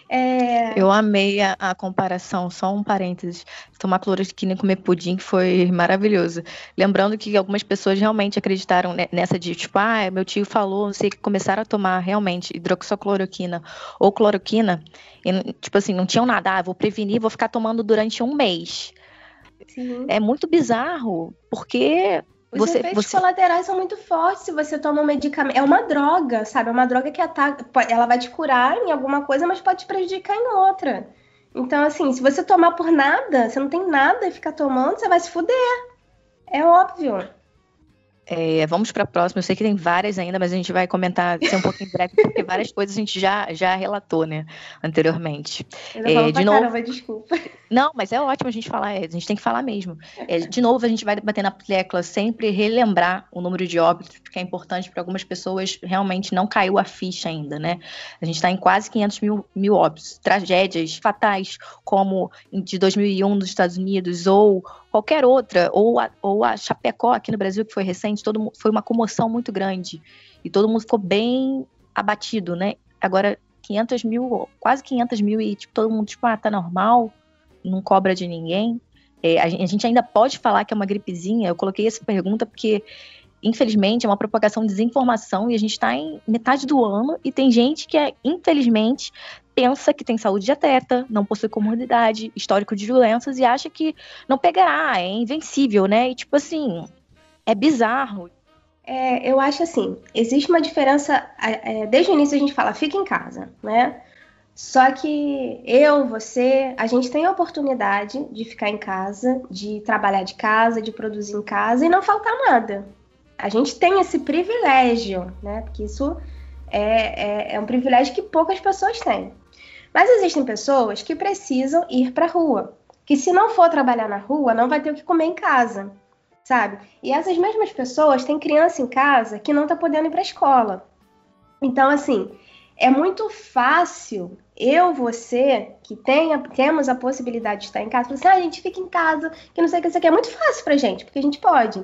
É... Eu amei a, a, comparação, só um parênteses. Tomar cloroquina e comer pudim foi maravilhoso. Lembrando que algumas pessoas realmente acreditaram nessa de, tipo, ah, meu tio falou, não sei, que começaram a tomar realmente hidroxicloroquina ou cloroquina, e, tipo assim, não tinham nada, ah, vou prevenir, vou ficar tomando durante um mês. Sim. É muito bizarro, porque os você, efeitos você... colaterais são muito fortes se você toma um medicamento. É uma droga, sabe? É uma droga que ataca. Ela vai te curar em alguma coisa, mas pode te prejudicar em outra. Então, assim, se você tomar por nada, você não tem nada e ficar tomando, você vai se fuder. É óbvio. É, vamos para a próxima. Eu sei que tem várias ainda, mas a gente vai comentar ser um pouquinho breve, porque várias coisas a gente já, já relatou, né, anteriormente. Eu é, de novo, caramba, desculpa. Não, mas é ótimo a gente falar, a gente tem que falar mesmo. É, de novo, a gente vai bater na tecla sempre relembrar o número de óbitos, porque é importante para algumas pessoas realmente não caiu a ficha ainda, né? A gente está em quase 500 mil, mil óbitos. Tragédias fatais, como de 2001 nos Estados Unidos, ou qualquer outra, ou a, ou a Chapecó aqui no Brasil, que foi recente, todo, foi uma comoção muito grande. E todo mundo ficou bem abatido, né? Agora, 500 mil, quase 500 mil, e tipo, todo mundo, tipo, ah, tá normal, não cobra de ninguém. É, a gente ainda pode falar que é uma gripezinha? Eu coloquei essa pergunta porque infelizmente, é uma propagação de desinformação e a gente está em metade do ano e tem gente que, é, infelizmente, pensa que tem saúde de atleta, não possui comorbidade, histórico de doenças e acha que não pegará, é invencível, né? E tipo assim, é bizarro. É, eu acho assim, existe uma diferença. É, desde o início a gente fala, fica em casa, né? Só que eu, você, a gente tem a oportunidade de ficar em casa, de trabalhar de casa, de produzir em casa e não faltar nada a gente tem esse privilégio, né? Porque isso é, é, é um privilégio que poucas pessoas têm. Mas existem pessoas que precisam ir para a rua, que se não for trabalhar na rua, não vai ter o que comer em casa, sabe? E essas mesmas pessoas têm criança em casa que não está podendo ir para a escola. Então, assim, é muito fácil eu, você, que tenha, temos a possibilidade de estar em casa, falar assim, ah, a gente fica em casa, que não sei o que isso aqui. É muito fácil pra gente, porque a gente pode.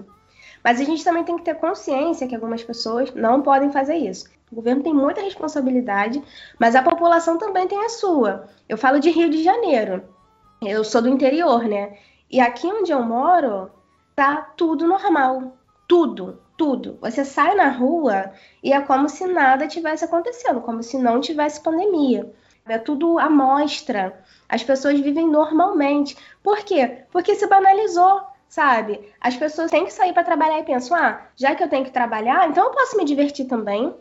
Mas a gente também tem que ter consciência que algumas pessoas não podem fazer isso. O governo tem muita responsabilidade, mas a população também tem a sua. Eu falo de Rio de Janeiro. Eu sou do interior, né? E aqui onde eu moro, tá tudo normal. Tudo, tudo. Você sai na rua e é como se nada tivesse acontecendo, como se não tivesse pandemia. É tudo à mostra. As pessoas vivem normalmente. Por quê? Porque se banalizou sabe? As pessoas têm que sair para trabalhar e pensam, ah, já que eu tenho que trabalhar, então eu posso me divertir também.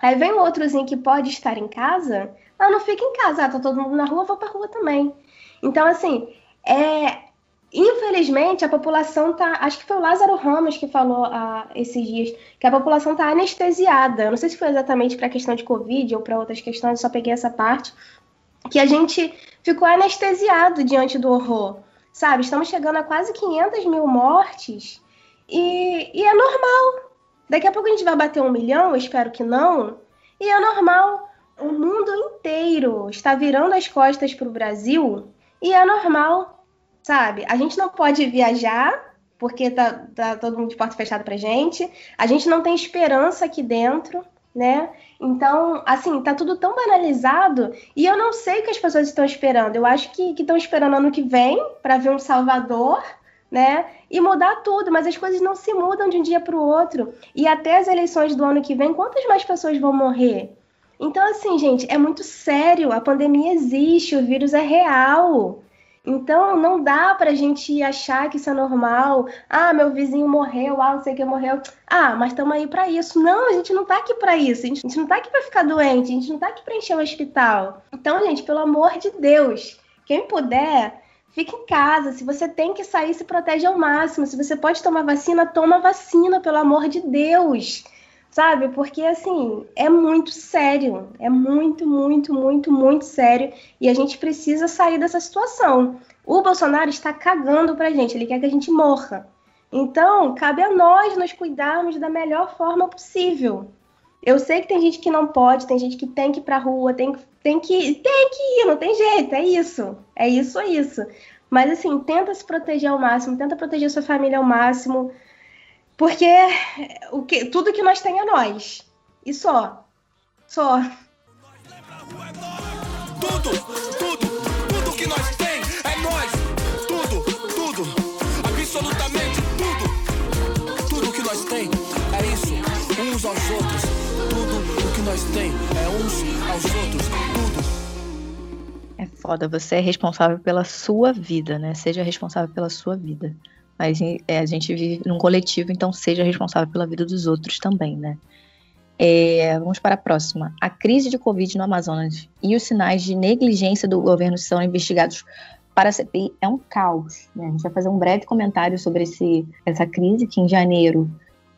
Aí vem o outrozinho que pode estar em casa, ah, não fica em casa, ah, tá todo mundo na rua, vou pra rua também. Então, assim, é, infelizmente a população tá. Acho que foi o Lázaro Ramos que falou ah, esses dias que a população tá anestesiada. Eu não sei se foi exatamente para a questão de Covid ou para outras questões, só peguei essa parte. Que a gente ficou anestesiado diante do horror sabe? Estamos chegando a quase 500 mil mortes e, e é normal. Daqui a pouco a gente vai bater um milhão, eu espero que não, e é normal. O mundo inteiro está virando as costas para o Brasil e é normal, sabe? A gente não pode viajar porque tá, tá todo mundo de porta fechada para gente. A gente não tem esperança aqui dentro né? Então, assim, tá tudo tão banalizado e eu não sei o que as pessoas estão esperando. Eu acho que estão esperando ano que vem para ver um Salvador, né? E mudar tudo, mas as coisas não se mudam de um dia para o outro. E até as eleições do ano que vem, quantas mais pessoas vão morrer? Então, assim, gente, é muito sério. A pandemia existe, o vírus é real. Então, não dá pra gente achar que isso é normal. Ah, meu vizinho morreu, ah, não sei quem morreu. Ah, mas estamos aí para isso. Não, a gente não tá aqui para isso. A gente, a gente não tá aqui para ficar doente, a gente não tá aqui para encher o hospital. Então, gente, pelo amor de Deus, quem puder, fique em casa. Se você tem que sair, se protege ao máximo. Se você pode tomar vacina, toma vacina, pelo amor de Deus sabe? Porque assim, é muito sério, é muito, muito, muito, muito sério e a gente precisa sair dessa situação. O Bolsonaro está cagando pra gente, ele quer que a gente morra. Então, cabe a nós nos cuidarmos da melhor forma possível. Eu sei que tem gente que não pode, tem gente que tem que ir pra rua, tem, tem, que, tem que ir, não tem jeito, é isso. É isso, é isso. Mas assim, tenta se proteger ao máximo, tenta proteger sua família ao máximo. Porque o que, tudo que nós tem é nós. E só. Só. Tudo, tudo, tudo que nós tem é nós. Tudo, tudo, absolutamente tudo. Tudo que nós tem é isso, uns aos outros. Tudo o que nós tem é uns aos outros. Tudo. É foda, você é responsável pela sua vida, né? Seja responsável pela sua vida. Mas é, a gente vive num coletivo, então seja responsável pela vida dos outros também, né? É, vamos para a próxima. A crise de Covid no Amazonas e os sinais de negligência do governo são investigados para a CPI é um caos. Né? A gente vai fazer um breve comentário sobre esse, essa crise, que em janeiro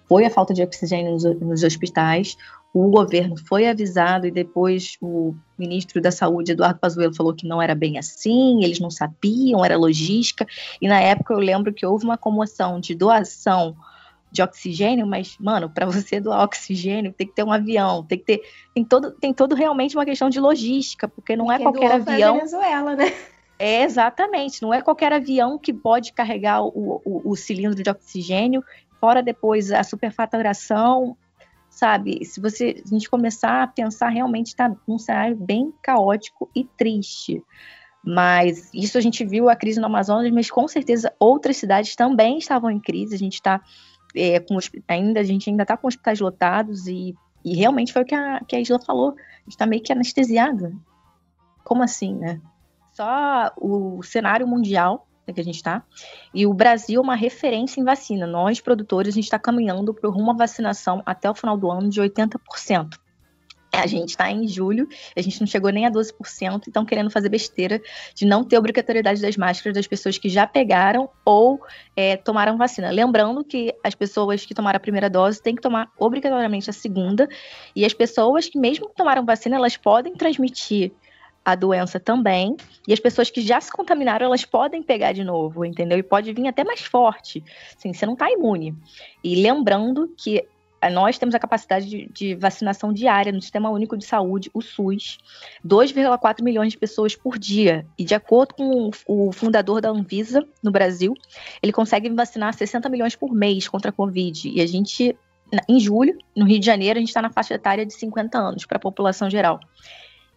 foi a falta de oxigênio nos, nos hospitais o governo foi avisado e depois o ministro da Saúde, Eduardo Pazuello, falou que não era bem assim, eles não sabiam, era logística. E na época eu lembro que houve uma comoção de doação de oxigênio, mas, mano, para você doar oxigênio, tem que ter um avião, tem que ter. Tem todo, tem todo realmente uma questão de logística, porque não é qualquer avião. Venezuela, né? É, exatamente, não é qualquer avião que pode carregar o, o, o cilindro de oxigênio, fora depois a superfaturação, sabe? Se você a gente começar a pensar, realmente está um cenário bem caótico e triste. Mas isso a gente viu a crise no Amazonas, mas com certeza outras cidades também estavam em crise. A gente está é, com ainda a gente ainda está com hospitais lotados e, e realmente foi o que a, que a Isla falou. A gente está meio que anestesiada. Como assim, né? Só o cenário mundial que a gente está. E o Brasil é uma referência em vacina. Nós, produtores, a gente está caminhando para à vacinação até o final do ano de 80%. A gente está em julho, a gente não chegou nem a 12% e estão querendo fazer besteira de não ter obrigatoriedade das máscaras das pessoas que já pegaram ou é, tomaram vacina. Lembrando que as pessoas que tomaram a primeira dose têm que tomar obrigatoriamente a segunda, e as pessoas que, mesmo que tomaram vacina, elas podem transmitir a doença também, e as pessoas que já se contaminaram, elas podem pegar de novo, entendeu? E pode vir até mais forte, assim, você não está imune. E lembrando que nós temos a capacidade de, de, vacinação diária no Sistema Único de Saúde, o SUS, 2,4 milhões de pessoas por dia. E de acordo com o, o, fundador da Anvisa no Brasil, ele consegue vacinar 60 milhões por mês contra a Covid. E a gente, em julho, no Rio de Janeiro, a gente está na faixa etária de 50 anos para a população geral.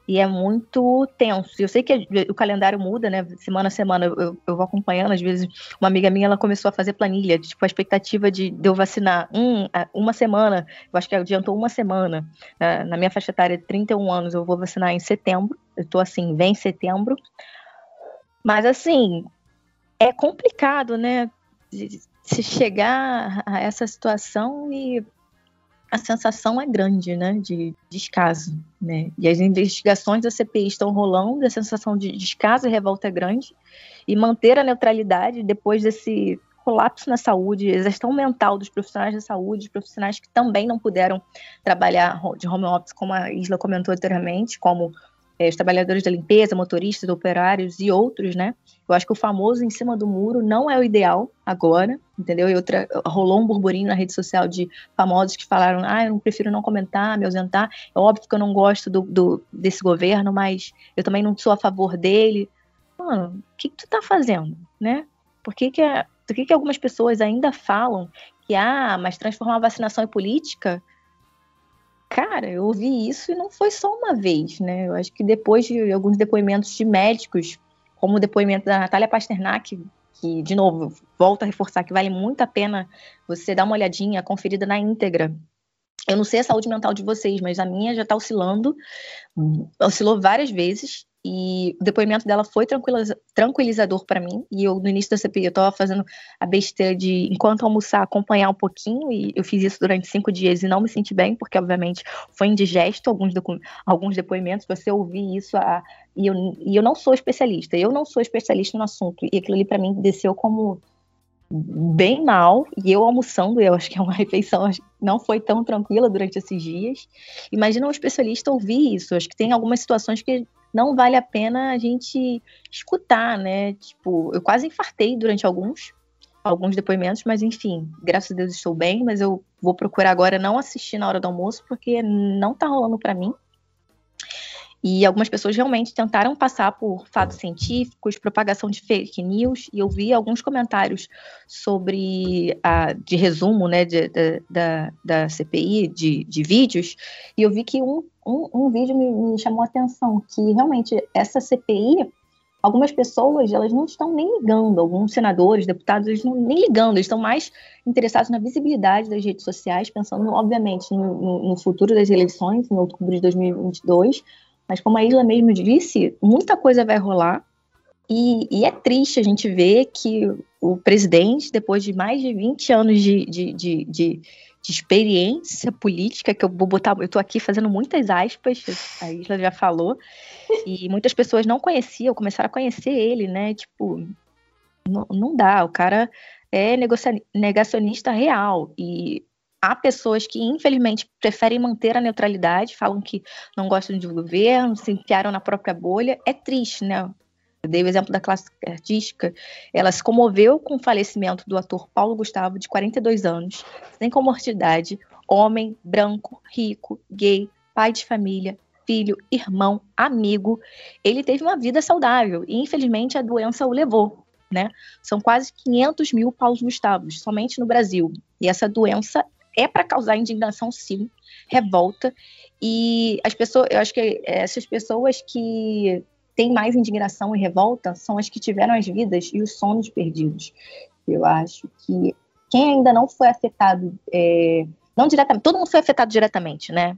E é muito tenso. Eu sei que o calendário muda, né? Semana a semana eu, eu, vou acompanhando. Às vezes, uma amiga minha ela começou a fazer planilha, tipo, a expectativa de, de eu vacinar um, uma semana. Eu acho que adiantou uma semana. Na, na minha faixa etária de 31 anos, eu vou vacinar em setembro. Eu tô assim, vem setembro. Mas assim, é complicado, né? Se chegar a essa situação e a sensação é grande, né, de descaso, né? E as investigações da CPI estão rolando, a sensação de descaso e revolta é grande, e manter a neutralidade depois desse colapso na saúde, exaustão mental dos profissionais da saúde, profissionais que também não puderam trabalhar de home office, como a Isla comentou anteriormente, como é, os trabalhadores da limpeza, motoristas, operários e outros, né? Eu acho que o famoso em cima do muro não é o ideal agora, entendeu? E outra, rolou um burburinho na rede social de famosos que falaram: ah, eu não prefiro não comentar, me ausentar. É óbvio que eu não gosto do, do desse governo, mas eu também não sou a favor dele. Mano, o que, que tu tá fazendo, né? Por que, que, é, por que, que algumas pessoas ainda falam que, ah, mas transformar a vacinação em política? Cara, eu ouvi isso e não foi só uma vez, né? Eu acho que depois de alguns depoimentos de médicos, como o depoimento da Natália Pasternak, que, de novo, volto a reforçar que vale muito a pena você dar uma olhadinha, conferida na íntegra. Eu não sei a saúde mental de vocês, mas a minha já está oscilando, oscilou várias vezes, e o depoimento dela foi tranquilizador para mim. E eu, no início da CPI, eu estava fazendo a besteira de, enquanto almoçar, acompanhar um pouquinho. E eu fiz isso durante cinco dias e não me senti bem, porque, obviamente, foi indigesto alguns, alguns depoimentos. Você ouvir isso, a, e, eu, e eu não sou especialista. Eu não sou especialista no assunto. E aquilo ali, para mim, desceu como bem mal, e eu almoçando, eu acho que é uma refeição não foi tão tranquila durante esses dias. Imagina um especialista ouvir isso. Acho que tem algumas situações que não vale a pena a gente escutar, né? Tipo, eu quase infartei durante alguns alguns depoimentos, mas enfim, graças a Deus estou bem, mas eu vou procurar agora não assistir na hora do almoço porque não tá rolando para mim. E algumas pessoas realmente tentaram passar por fatos científicos, propagação de fake news, e eu vi alguns comentários sobre a, de resumo né, de, de, da, da CPI, de, de vídeos, e eu vi que um, um, um vídeo me, me chamou a atenção, que realmente essa CPI algumas pessoas elas não estão nem ligando, alguns senadores, deputados, eles não nem ligando, eles estão mais interessados na visibilidade das redes sociais, pensando, obviamente, no, no futuro das eleições, em outubro de 2022, mas como a Isla mesmo disse, muita coisa vai rolar. E, e, é triste a gente ver que o presidente, depois de mais de 20 anos de, de, de, de, de experiência política, que eu vou botar, eu estou aqui fazendo muitas aspas, a Isla já falou, e muitas pessoas não conheciam, começaram a conhecer ele, né? Tipo, não, não dá, o cara é negacionista real. E há pessoas que, infelizmente, preferem manter a neutralidade, falam que não gostam de governo, se enfiaram na própria bolha. É triste, né? Eu dei o exemplo da classe artística. Ela se comoveu com o falecimento do ator Paulo Gustavo, de 42 anos, sem comorbidade, homem, branco, rico, gay, pai de família, filho, irmão, amigo. Ele teve uma vida saudável e, infelizmente, a doença o levou. Né? São quase 500 mil Paulo Gustavos, somente no Brasil. E essa doença é para causar indignação, sim, revolta. E as pessoas, eu acho que essas pessoas que têm mais indignação e revolta são as que tiveram as vidas e os sonhos perdidos. Eu acho que quem ainda não foi afetado, é, não diretamente, todo mundo foi afetado diretamente, né?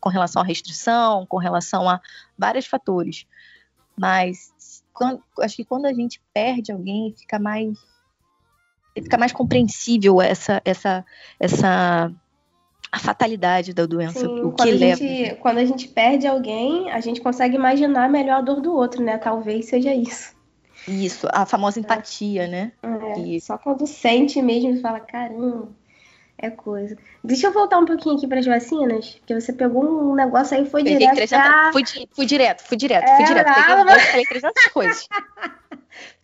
Com relação à restrição, com relação a vários fatores. Mas quando, acho que quando a gente perde alguém, fica mais fica mais compreensível essa essa essa a fatalidade da doença, Sim, o que leva. Gente, quando a gente perde alguém, a gente consegue imaginar melhor a dor do outro, né? Talvez seja isso. Isso, a famosa empatia, é. né? É, e... Só quando sente mesmo e fala, caramba, é coisa. Deixa eu voltar um pouquinho aqui para as vacinas, porque você pegou um negócio aí e foi Peguei direto. 300, ah, fui, fui, direto, fui direto, é, fui direto. Peguei um falei 300 coisas.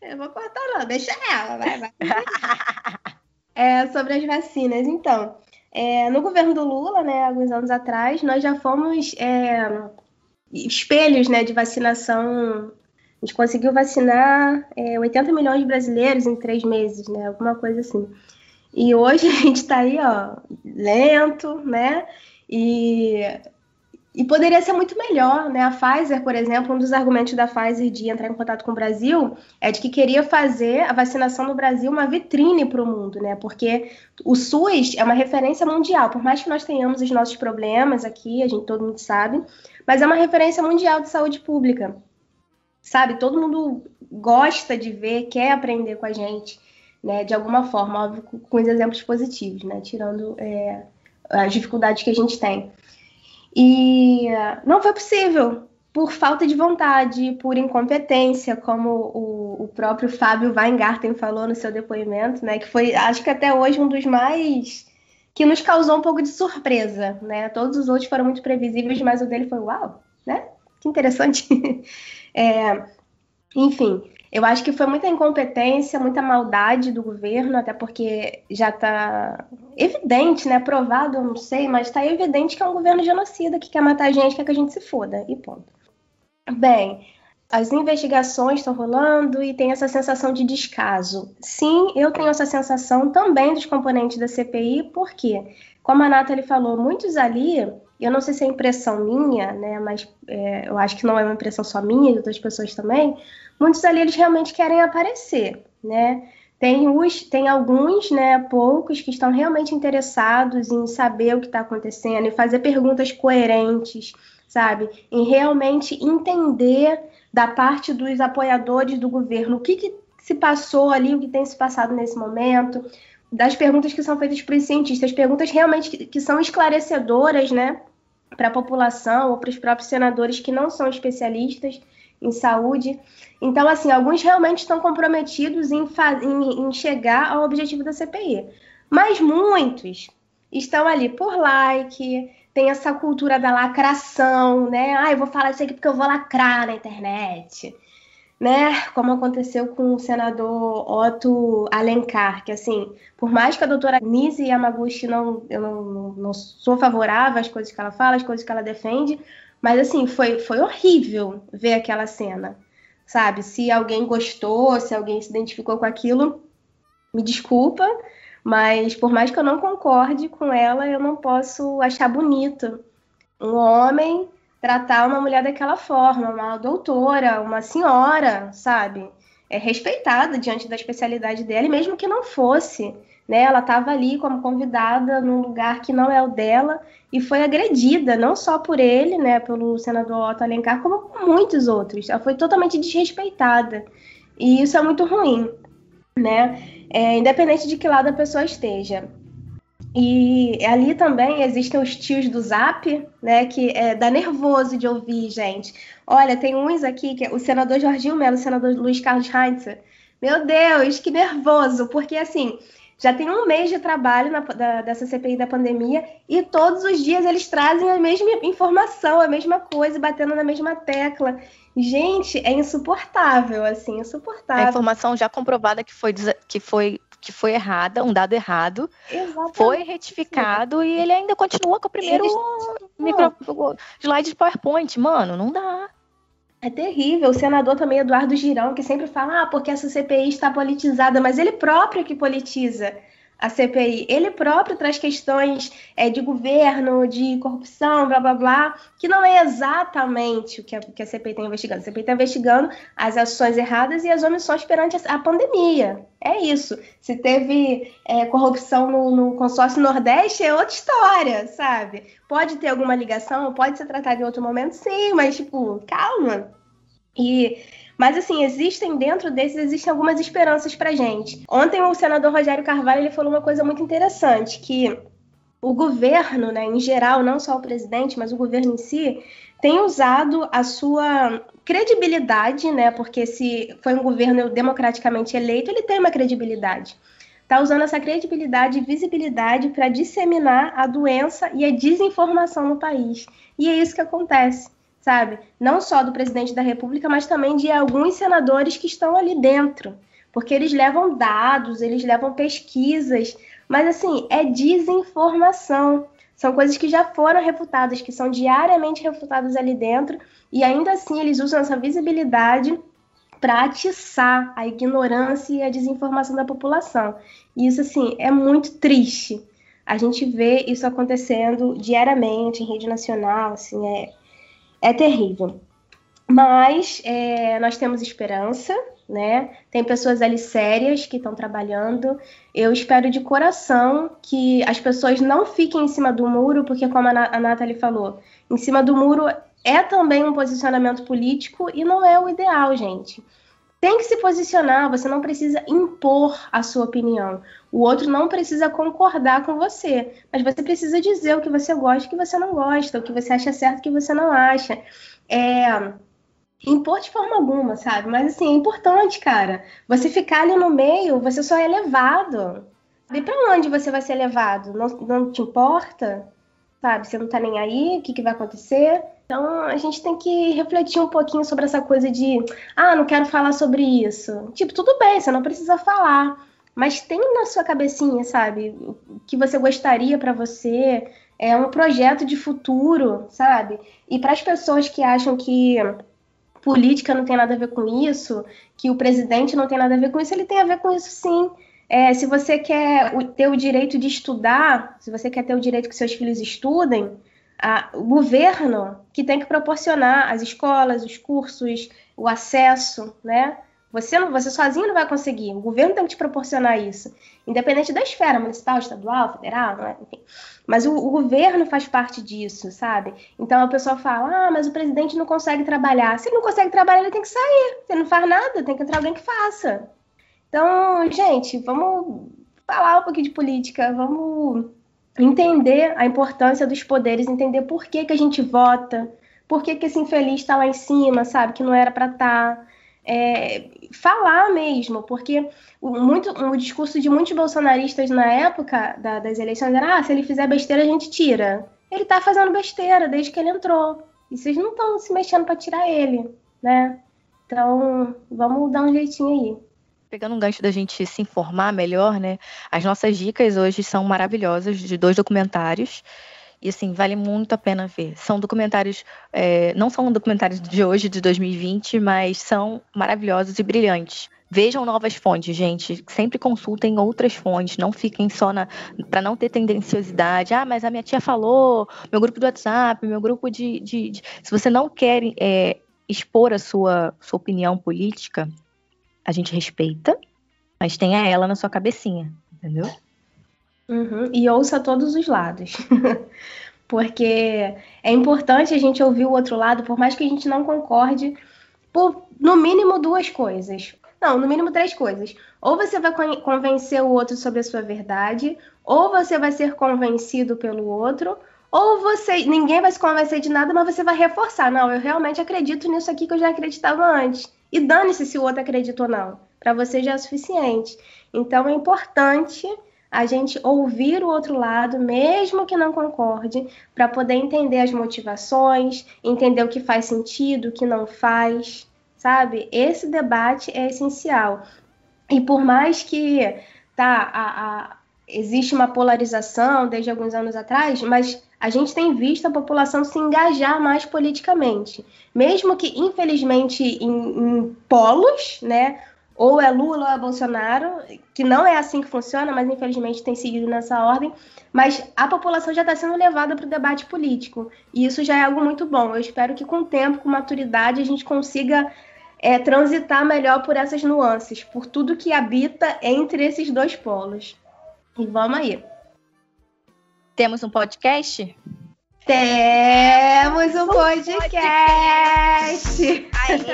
Eu vou cortar não, deixa ela, vai, vai. é, sobre as vacinas, então. É, no governo do Lula, né, alguns anos atrás, nós já fomos é, espelhos né, de vacinação. A gente conseguiu vacinar é, 80 milhões de brasileiros em três meses, né? Alguma coisa assim. E hoje a gente está aí, ó, lento, né? E e poderia ser muito melhor, né? A Pfizer, por exemplo, um dos argumentos da Pfizer de entrar em contato com o Brasil é de que queria fazer a vacinação no Brasil uma vitrine para o mundo, né? Porque o SUS é uma referência mundial, por mais que nós tenhamos os nossos problemas aqui, a gente todo mundo sabe, mas é uma referência mundial de saúde pública. Sabe? Todo mundo gosta de ver, quer aprender com a gente, né? De alguma forma, óbvio, com os exemplos positivos, né? Tirando é, as dificuldades que a gente tem. E não foi possível, por falta de vontade, por incompetência, como o, o, próprio Fábio Weingarten falou no seu depoimento, né? Que foi, acho que até hoje, um dos mais. que nos causou um pouco de surpresa, né? Todos os outros foram muito previsíveis, mas o dele foi uau, né? Que interessante. é, enfim, eu acho que foi muita incompetência, muita maldade do governo, até porque já está evidente, né? Provado, eu não sei, mas está evidente que é um governo genocida que quer matar a gente, quer que a gente se foda. E ponto. Bem, as investigações estão rolando e tem essa sensação de descaso. Sim, eu tenho essa sensação também dos componentes da CPI, porque, como a Nathalie falou, muitos ali, eu não sei se é impressão minha, né? Mas é, eu acho que não é uma impressão só minha e de outras pessoas também muitos ali eles realmente querem aparecer, né? Tem, os, tem alguns, né, poucos, que estão realmente interessados em saber o que está acontecendo e fazer perguntas coerentes, sabe? Em realmente entender da parte dos apoiadores do governo, o que, que se passou ali, o que tem se passado nesse momento, das perguntas que são feitas para os cientistas, perguntas realmente que, que são esclarecedoras, né, para a população ou para os próprios senadores que não são especialistas em saúde. Então, assim, alguns realmente estão comprometidos em, em, em chegar ao objetivo da CPI, mas muitos estão ali por like, tem essa cultura da lacração, né? Ah, eu vou falar isso aqui porque eu vou lacrar na internet né, como aconteceu com o senador Otto Alencar, que assim, por mais que a doutora Nise Yamaguchi não, eu não, não, sou favorável às coisas que ela fala, às coisas que ela defende, mas assim, foi, foi horrível ver aquela cena, sabe? Se alguém gostou, se alguém se identificou com aquilo, me desculpa, mas por mais que eu não concorde com ela, eu não posso achar bonito um homem tratar uma mulher daquela forma, uma doutora, uma senhora, sabe? É respeitada diante da especialidade dela, e mesmo que não fosse, né? Ela estava ali como convidada num lugar que não é o dela e foi agredida, não só por ele, né, pelo senador Otto Alencar, como por muitos outros. Ela foi totalmente desrespeitada. E isso é muito ruim, né? É, independente de que lado a pessoa esteja. E ali também existem os tios do Zap, né? Que é, dá nervoso de ouvir, gente. Olha, tem uns aqui, que é o senador Jorginho Melo, o senador Luiz Carlos Heinz. Meu Deus, que nervoso! Porque assim, já tem um mês de trabalho na, da, dessa CPI da pandemia e todos os dias eles trazem a mesma informação, a mesma coisa, batendo na mesma tecla. Gente, é insuportável, assim, insuportável. A informação já comprovada que foi, que foi que foi errada, um dado errado, Exatamente. foi retificado e ele ainda continua com o primeiro micro, slide de PowerPoint. Mano, não dá. É terrível. O senador também, Eduardo Girão, que sempre fala, ah, porque essa CPI está politizada, mas ele próprio que politiza a CPI. Ele próprio traz questões é, de governo, de corrupção, blá blá blá, que não é exatamente o que a, que a CPI está investigando. A CPI está investigando as ações erradas e as omissões perante a, a pandemia. É isso. Se teve é, corrupção no, no, consórcio Nordeste, é outra história, sabe? Pode ter alguma ligação, pode ser tratado em outro momento, sim, mas, tipo, calma. E mas assim, existem dentro desses existem algumas esperanças para gente. Ontem o senador Rogério Carvalho ele falou uma coisa muito interessante que o governo, né, em geral, não só o presidente, mas o governo em si, tem usado a sua credibilidade, né, porque se foi um governo democraticamente eleito, ele tem uma credibilidade. Está usando essa credibilidade e visibilidade para disseminar a doença e a desinformação no país. E é isso que acontece sabe? Não só do presidente da República, mas também de alguns senadores que estão ali dentro. Porque eles levam dados, eles levam pesquisas, mas assim, é desinformação. São coisas que já foram refutadas, que são diariamente refutadas ali dentro, e ainda assim eles usam essa visibilidade para atiçar a ignorância e a desinformação da população. E isso, assim, é muito triste. A gente vê isso acontecendo diariamente em rede nacional, assim, é, é terrível. Mas é, nós temos esperança, né? Tem pessoas ali sérias que estão trabalhando. Eu espero de coração que as pessoas não fiquem em cima do muro, porque, como a Nathalie falou, em cima do muro é também um posicionamento político e não é o ideal, gente. Tem que se posicionar, você não precisa impor a sua opinião. O outro não precisa concordar com você, mas você precisa dizer o que você gosta o que você não gosta, o que você acha certo o que você não acha. É, impor de forma alguma, sabe? Mas assim, é importante, cara. Você ficar ali no meio, você só é levado. E para onde você vai ser levado? Não, não te importa? Sabe? Você não tá nem aí, o que, que vai acontecer? Então a gente tem que refletir um pouquinho sobre essa coisa de, ah, não quero falar sobre isso. Tipo, tudo bem, você não precisa falar, mas tem na sua cabecinha, sabe, o que você gostaria para você, é um projeto de futuro, sabe? E para as pessoas que acham que política não tem nada a ver com isso, que o presidente não tem nada a ver com isso, ele tem a ver com isso sim. É, se você quer ter o direito de estudar, se você quer ter o direito que seus filhos estudem, o governo que tem que proporcionar as escolas, os cursos, o acesso, né? Você, não, você sozinho não vai conseguir. O governo tem que te proporcionar isso. Independente da esfera municipal, estadual, federal, né? enfim. Mas o, o, governo faz parte disso, sabe? Então a pessoa fala: ah, mas o presidente não consegue trabalhar. Se ele não consegue trabalhar, ele tem que sair. Se ele não faz nada, tem que entrar alguém que faça. Então, gente, vamos falar um pouquinho de política, vamos entender a importância dos poderes, entender por que, que a gente vota, por que, que esse infeliz está lá em cima, sabe? Que não era para estar. Tá é, falar mesmo, porque o, muito, o discurso de muitos bolsonaristas na época da, das eleições era: ah, se ele fizer besteira, a gente tira. Ele tá fazendo besteira desde que ele entrou. E vocês não estão se mexendo para tirar ele, né? Então, vamos dar um jeitinho aí. Pegando um gancho da gente se informar melhor, né? As nossas dicas hoje são maravilhosas de dois documentários. E assim, vale muito a pena ver. São documentários, é, não são documentários de hoje, de 2020, mas são maravilhosos e brilhantes. Vejam novas fontes, gente. Sempre consultem outras fontes. Não fiquem só na. para não ter tendenciosidade. Ah, mas a minha tia falou, meu grupo do WhatsApp, meu grupo de. de, de... Se você não quer é, expor a sua, sua opinião política, a gente respeita, mas tenha ela na sua cabecinha, entendeu? Uhum. E ouça todos os lados. Porque é importante a gente ouvir o outro lado, por mais que a gente não concorde, por no mínimo duas coisas. Não, no mínimo três coisas. Ou você vai convencer o outro sobre a sua verdade, ou você vai ser convencido pelo outro, ou você. Ninguém vai se convencer de nada, mas você vai reforçar. Não, eu realmente acredito nisso aqui que eu já acreditava antes. E dane-se se o outro acredita ou não. Para você já é suficiente. Então é importante a gente ouvir o outro lado, mesmo que não concorde, para poder entender as motivações, entender o que faz sentido, o que não faz, sabe? Esse debate é essencial. E por mais que tá, a, a, existe uma polarização desde alguns anos atrás, mas a gente tem visto a população se engajar mais politicamente. Mesmo que, infelizmente, em, em polos, né? ou é Lula ou é Bolsonaro, que não é assim que funciona, mas infelizmente tem seguido nessa ordem. Mas a população já está sendo levada para o debate político. E isso já é algo muito bom. Eu espero que com o tempo, com maturidade, a gente consiga é, transitar melhor por essas nuances, por tudo que habita entre esses dois polos. E vamos aí. Temos um podcast? Temos um podcast! Aê!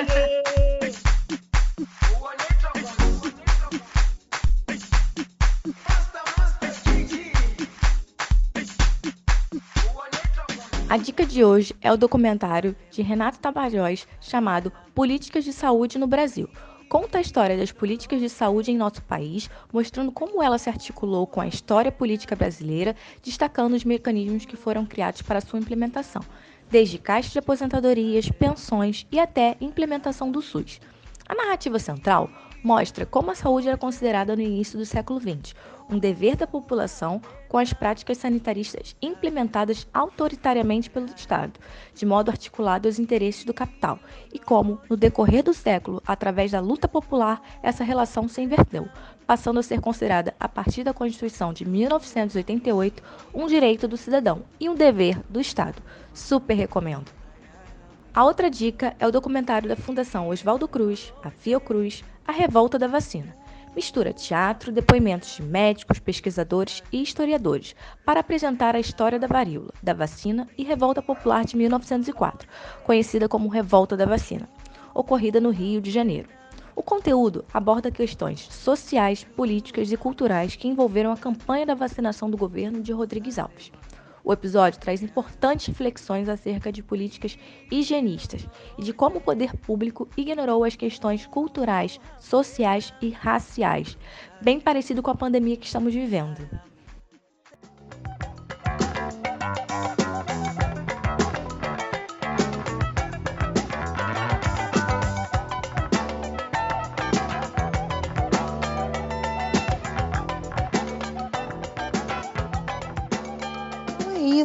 A dica de hoje é o documentário de Renato Tabajós chamado Políticas de Saúde no Brasil. Conta a história das políticas de saúde em nosso país, mostrando como ela se articulou com a história política brasileira, destacando os mecanismos que foram criados para sua implementação, desde caixa de aposentadorias, pensões e até implementação do SUS. A narrativa central mostra como a saúde era considerada no início do século XX, um dever da população com as práticas sanitaristas implementadas autoritariamente pelo Estado, de modo articulado aos interesses do capital, e como, no decorrer do século, através da luta popular, essa relação se inverteu, passando a ser considerada, a partir da Constituição de 1988, um direito do cidadão e um dever do Estado. Super recomendo! A outra dica é o documentário da Fundação Oswaldo Cruz, a Fiocruz, A Revolta da Vacina mistura teatro, depoimentos de médicos, pesquisadores e historiadores para apresentar a história da varíola, da vacina e revolta popular de 1904, conhecida como Revolta da Vacina, ocorrida no Rio de Janeiro. O conteúdo aborda questões sociais, políticas e culturais que envolveram a campanha da vacinação do governo de Rodrigues Alves. O episódio traz importantes reflexões acerca de políticas higienistas e de como o poder público ignorou as questões culturais, sociais e raciais, bem parecido com a pandemia que estamos vivendo.